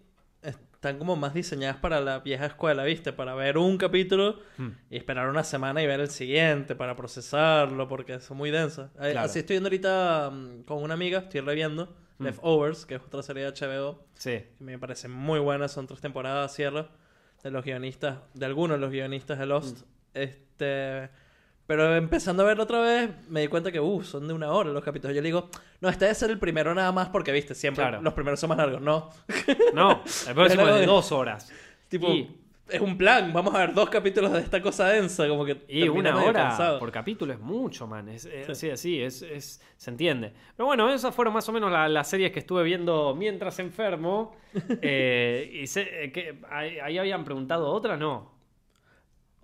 están como más diseñadas para la vieja escuela, ¿viste? Para ver un capítulo Hmm. y esperar una semana y ver el siguiente para procesarlo, porque son muy densas. Eh, Claro. Así estoy viendo ahorita mm, con una amiga, estoy reviendo Hmm. Leftovers, que es otra serie de HBO, Sí. que me parece muy buena, son tres temporadas, cierra, de los guionistas, de algunos de los guionistas de Lost. Hmm. Este... Pero empezando a verlo otra vez, me di cuenta que, uh, son de una hora los capítulos. Yo le digo, no, este debe ser el primero nada más porque, viste, siempre Claro. los primeros son más largos. No, No, el próximo es de dos horas. tipo, Y- es un plan, vamos a ver dos capítulos de esta cosa densa, como que... Y una medio hora cansado. por capítulo es mucho, man. Es, es- Sí. así, así, es, es- se entiende. Pero bueno, esas fueron más o menos la- las series que estuve viendo mientras enfermo. Eh, y sé, eh, que, ahí, ahí habían preguntado otra, no.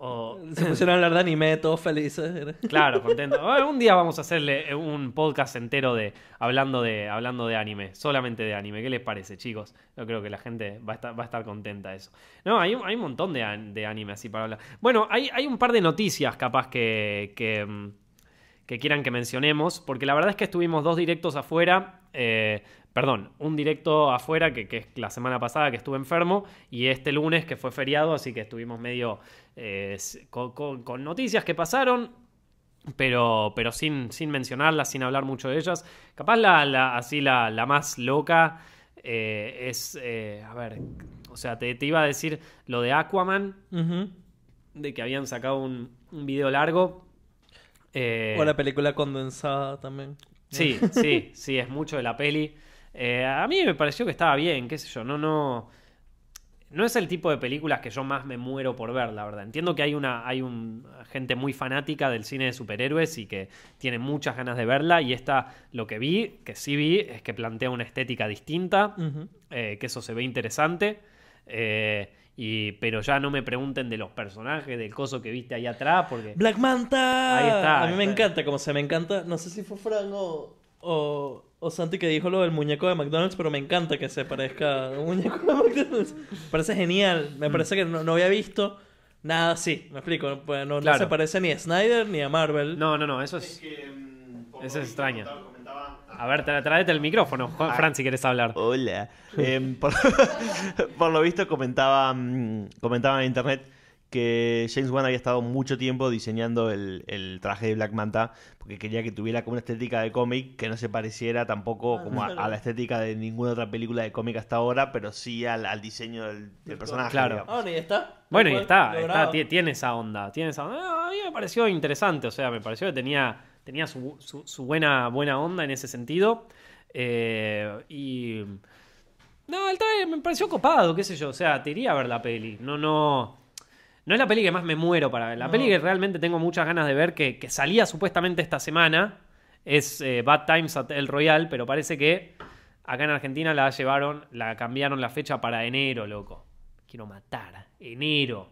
O, Se pusieron a hablar de anime, todos felices. claro, contento. Ah, Un día vamos a hacerle un podcast entero de hablando de hablando de anime, solamente de anime. ¿Qué les parece, chicos? Yo creo que la gente va a estar, va a estar contenta de eso. No, hay, un- hay un montón de, de anime así para hablar. Bueno, hay, hay un par de noticias capaz que, que, mm, que quieran que mencionemos, porque la verdad es que estuvimos dos directos afuera. eh, perdón, un directo afuera que, que es la semana pasada que estuve enfermo y este lunes que fue feriado, así que estuvimos medio eh, con, con- con noticias que pasaron, pero, pero sin, sin mencionarlas, sin hablar mucho de ellas. Capaz la, la- así la, la más loca eh, es, eh, a ver, o sea, te, te iba a decir lo de Aquaman, de que habían sacado un, un video largo. Eh, O la película condensada también. Sí, sí, sí, es mucho de la peli. Eh, a mí me pareció que estaba bien, qué sé yo, no, no. No es el tipo de películas que yo más me muero por ver, la verdad. Entiendo que hay una, hay un gente muy fanática del cine de superhéroes y que tiene muchas ganas de verla. Y esta, lo que vi, que sí vi, es que plantea una estética distinta, eh, que eso se ve interesante. Eh, y, pero ya no me pregunten de los personajes, del coso que viste ahí atrás, porque. Black Manta. Ahí está, A mí me encanta, como se me encanta. No sé si fue Fran o, o, Santi que dijo lo del muñeco de McDonald's, pero me encanta que se parezca a un muñeco de McDonald's. Me parece genial. Me parece que no, no había visto nada así. Me explico. Pues no, no se parece ni a Snyder ni a Marvel. No, no, no, eso es... que, mm, Eso es comentaba- A ver, tra- tráete el micrófono, Juan Ah. Fran, si quieres hablar. Hola. Em, por, por lo visto comentaba, mm, comentaba en internet que James Wan había estado mucho tiempo diseñando el, el traje de Black Manta porque quería que tuviera como una estética de cómic que no se pareciera tampoco Ah, como a, la estética de ninguna otra película de cómic hasta ahora, pero sí al, al diseño del, del personaje. Claro. digamos. Ah, bueno, y está. Bueno, y está, tiene esa onda, tiene esa onda. A mí me pareció interesante, o sea, me pareció que tenía, tenía su, su- su buena, buena onda en ese sentido. Eh, y... No, el trailer me pareció copado, qué sé yo, o sea, te iría a ver la peli. No, no... No es la peli que más me muero para ver. La No. peli que realmente tengo muchas ganas de ver, que, que salía supuestamente esta semana, es eh, Bad Times at El Royal, pero parece que acá en Argentina la llevaron, la cambiaron la fecha para enero, loco. Quiero matar. Enero.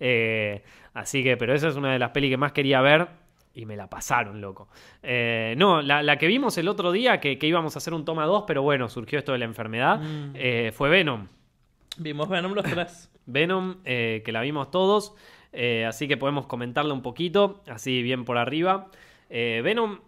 Eh, así que, pero esa es una de las pelis que más quería ver y me la pasaron, loco. Eh, no, la, la que vimos el otro día, que, que íbamos a hacer un toma 2, pero bueno, surgió esto de la enfermedad, Mm. fue Venom. Vimos Venom los tres. Venom, eh, que la vimos todos, eh, así que podemos comentarla un poquito, así bien por arriba. Eh, Venom,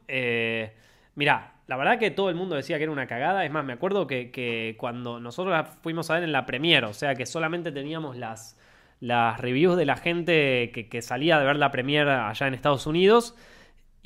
mira, la verdad que todo el mundo decía que era una cagada, es más, me acuerdo que, que cuando nosotros fuimos a ver en la premiere, o sea que solamente teníamos las, las reviews de la gente que, que salía de ver la premiere allá en Estados Unidos.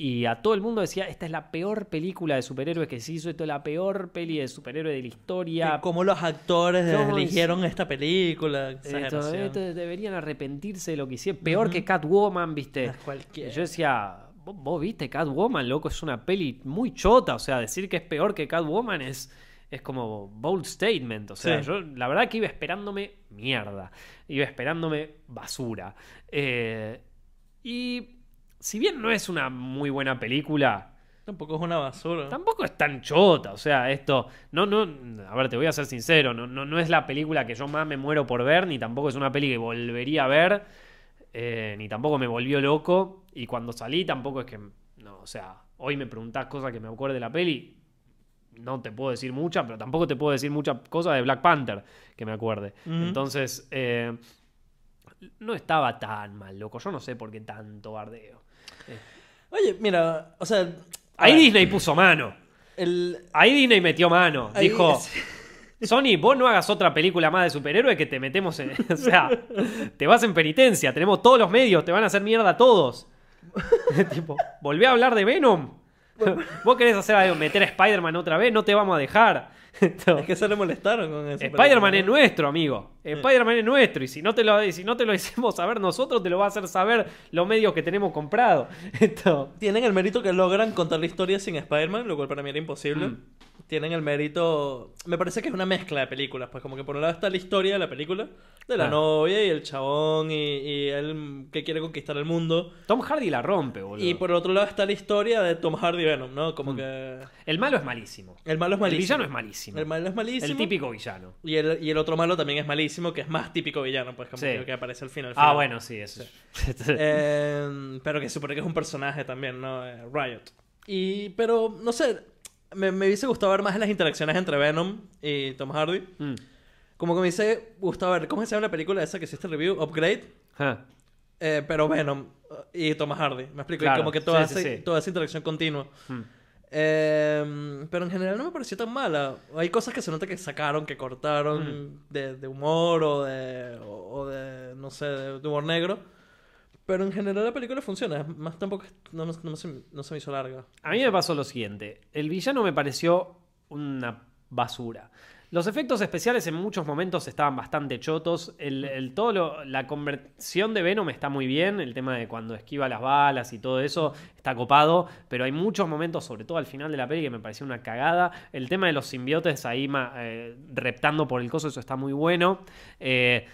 Y a todo el mundo decía, esta es la peor película de superhéroes que se hizo, esto es la peor peli de superhéroe de la historia. Cómo los actores ¿Cómo eligieron esta película. Esto, esto deberían arrepentirse de lo que hicieron. Peor que Catwoman, viste. Yo decía, ¿vos, vos viste Catwoman, loco, es una peli muy chota. O sea, decir que es peor que Catwoman es, es como bold statement. O sea, Sí. yo la verdad que iba esperándome mierda. Iba esperándome basura. Eh, y si bien no es una muy buena película, Tampoco es una basura. Tampoco es tan chota, o sea, esto. No, no. A ver, te voy a ser sincero, no, no, no es la película que yo más me muero por ver, ni tampoco es una peli que volvería a ver, eh, ni tampoco me volvió loco. Y cuando salí, tampoco es que. No, o sea, hoy me preguntás cosas que me acuerde de la peli. No te puedo decir muchas, pero tampoco te puedo decir muchas cosas de Black Panther que me acuerde. Entonces, eh, no estaba tan mal, loco. Yo no sé por qué tanto bardeo. Oye, mira, o sea. Ahí ver, Disney puso mano. el, Ahí Disney metió mano. Ahí- Dijo, Sony, vos no hagas otra película más de superhéroe que te metemos en... O sea, te vas en penitencia. Tenemos todos los medios, te van a hacer mierda todos. tipo, volvé a hablar de Venom. vos querés hacer algo, meter a Spider-Man otra vez, no te vamos a dejar. Es que se le molestaron con eso. Spider-Man es nuestro, amigo. Spider-Man es nuestro. Y si no te lo, si no te lo hicimos saber nosotros, te lo va a hacer saber los medios que tenemos comprado. Tienen el mérito que logran contar la historia sin Spider-Man, lo cual para mí era imposible. Mm. Tienen el mérito. Me parece que es una mezcla de películas, pues como que por un lado está la historia de la película, de la Ah. novia y el chabón y, y él que quiere conquistar el mundo. Tom Hardy la rompe, boludo. Y por otro lado está la historia de Tom Hardy Venom, ¿no? Como que. El malo es malísimo. El malo es El malísimo. villano es malísimo. El malo es malísimo. El típico villano. Y el, y el otro malo también es malísimo, que es más típico villano, pues como Sí. que, que aparece al final. Ah, bueno, sí, eso. Eh, pero que supone que es un personaje también, ¿no? Eh, Riot. Y, pero, no sé, me, me hubiese gustado ver más las interacciones entre Venom y Tom Hardy. Mm. Como que me hubiese gustado ver, ¿cómo se llama la película esa que hiciste review? Upgrade. Eh, pero Venom eh, y Tom Hardy. Me explico. Claro, Y como que toda, sí, sí, esa, sí. toda esa interacción continua. Mm. Eh, pero en general no me pareció tan mala. Hay cosas que se nota que sacaron, que cortaron Mm. de, de humor o de, o, o de, no sé, de, de humor negro. Pero en general la película funciona. Más tampoco, no, no, se, no se me hizo larga. A mí me pasó lo siguiente. El villano me pareció una basura. Los efectos especiales en muchos momentos estaban bastante chotos. El, todo la conversión de Venom está muy bien. El tema de cuando esquiva las balas y todo eso está copado. Pero hay muchos momentos, sobre todo al final de la peli, que me pareció una cagada. El tema de los simbiotes ahí eh, reptando por el coso, eso está muy bueno. Eh,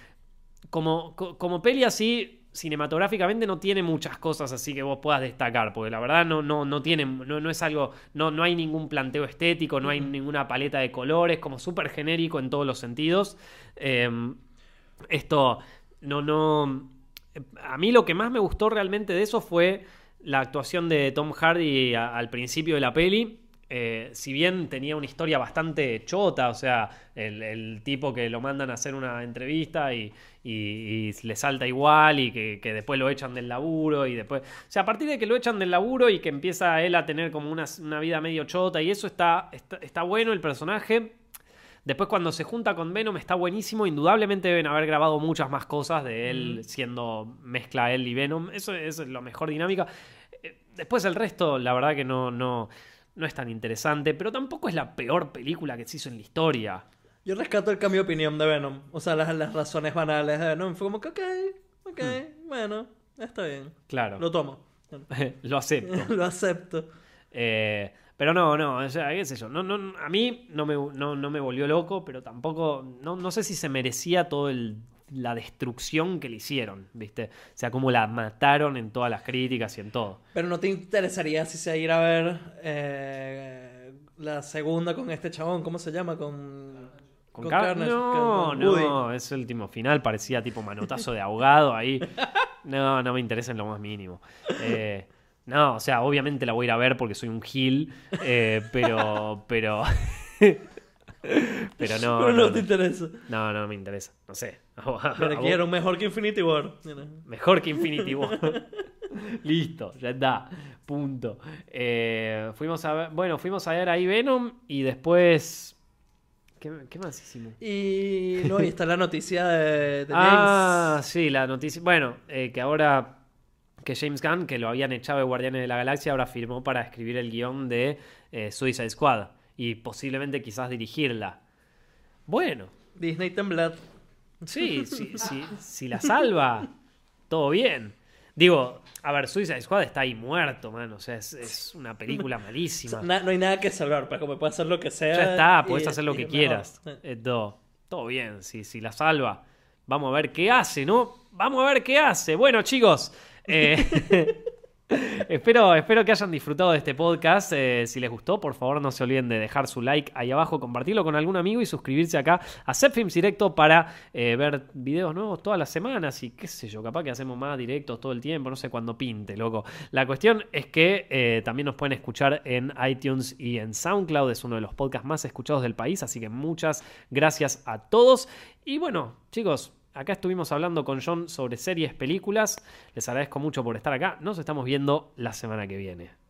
como, co- como peli así, cinematográficamente no tiene muchas cosas así que vos puedas destacar, porque la verdad no, no, no tiene, no, no es algo, no, no hay ningún planteo estético, no hay ninguna paleta de colores, como súper genérico en todos los sentidos. Eh, esto, no, no. A mí lo que más me gustó realmente de eso fue la actuación de Tom Hardy a- al principio de la peli. eh, si bien tenía una historia bastante chota, o sea, el, el tipo que lo mandan a hacer una entrevista y, y- y le salta igual y que, que después lo echan del laburo y después... O sea, a partir de que lo echan del laburo y que empieza él a tener como una, una vida medio chota y eso está, está, está bueno el personaje. Después cuando se junta con Venom está buenísimo. Indudablemente deben haber grabado muchas más cosas de él siendo mezcla él y Venom. Eso, eso es la mejor dinámica. Eh, Después el resto, la verdad que no, no, no es tan interesante. Pero tampoco es la peor película que se hizo en la historia. Yo rescato el cambio de opinión de Venom. O sea, las, las razones banales de Venom. Fue como que, ok, ok, bueno, está bien. Claro. Lo tomo. Lo acepto. Lo acepto. Eh, pero no, no, o sea, qué sé yo. No, no, a mí no me, no, no me volvió loco, pero tampoco. No, no sé si se merecía todo el la destrucción que le hicieron, ¿viste? O sea, cómo la mataron en todas las críticas y en todo. Pero no te interesaría si se ir a ver eh, la segunda con este chabón, ¿cómo se llama? Con, Con con Car- Carnage, no, con no, ese último final parecía tipo manotazo de ahogado ahí. No, no me interesa en lo más mínimo. Eh, no, o sea, obviamente la voy a ir a ver porque soy un gil, eh, pero, pero, pero no, Pero no, no te interesa. no, no me interesa, no sé. Pero quiero mejor que Infinity War. Mejor que Infinity War. Listo, ya está. Punto. Eh, fuimos a ver, bueno, fuimos a ver ahí Venom y después. ¿Qué, qué más hicimos? Y no, y está la noticia de, de Ah, James. sí, la noticia. Bueno, eh, que ahora que James Gunn, que lo habían echado de Guardianes de la Galaxia, ahora firmó para escribir el guion de eh, Suicide Squad y posiblemente quizás dirigirla. Bueno, Disney Temblad. sí, sí, sí, si la salva, todo bien. Digo, a ver, Suicide Squad está ahí muerto, man. O sea, es, es una película malísima. No hay nada que salvar, pero como puedes hacer lo que sea. Ya está, y- podés hacer lo y que quieras. mejor. Eh, todo, todo bien, si, si la salva. Vamos a ver qué hace, ¿no? Vamos a ver qué hace. Bueno, chicos, eh, espero, espero que hayan disfrutado de este podcast. Eh, si les gustó, por favor, no se olviden de dejar su like ahí abajo, compartirlo con algún amigo y suscribirse acá a Zepfilms Directo para eh, ver videos nuevos todas las semanas y qué sé yo, capaz que hacemos más directos todo el tiempo, no sé cuándo pinte, loco. La cuestión es que eh, también nos pueden escuchar en iTunes y en SoundCloud, es uno de los podcasts más escuchados del país, así que muchas gracias a todos. Y bueno, chicos, acá estuvimos hablando con John sobre series, películas. Les agradezco mucho por estar acá. Nos estamos viendo la semana que viene.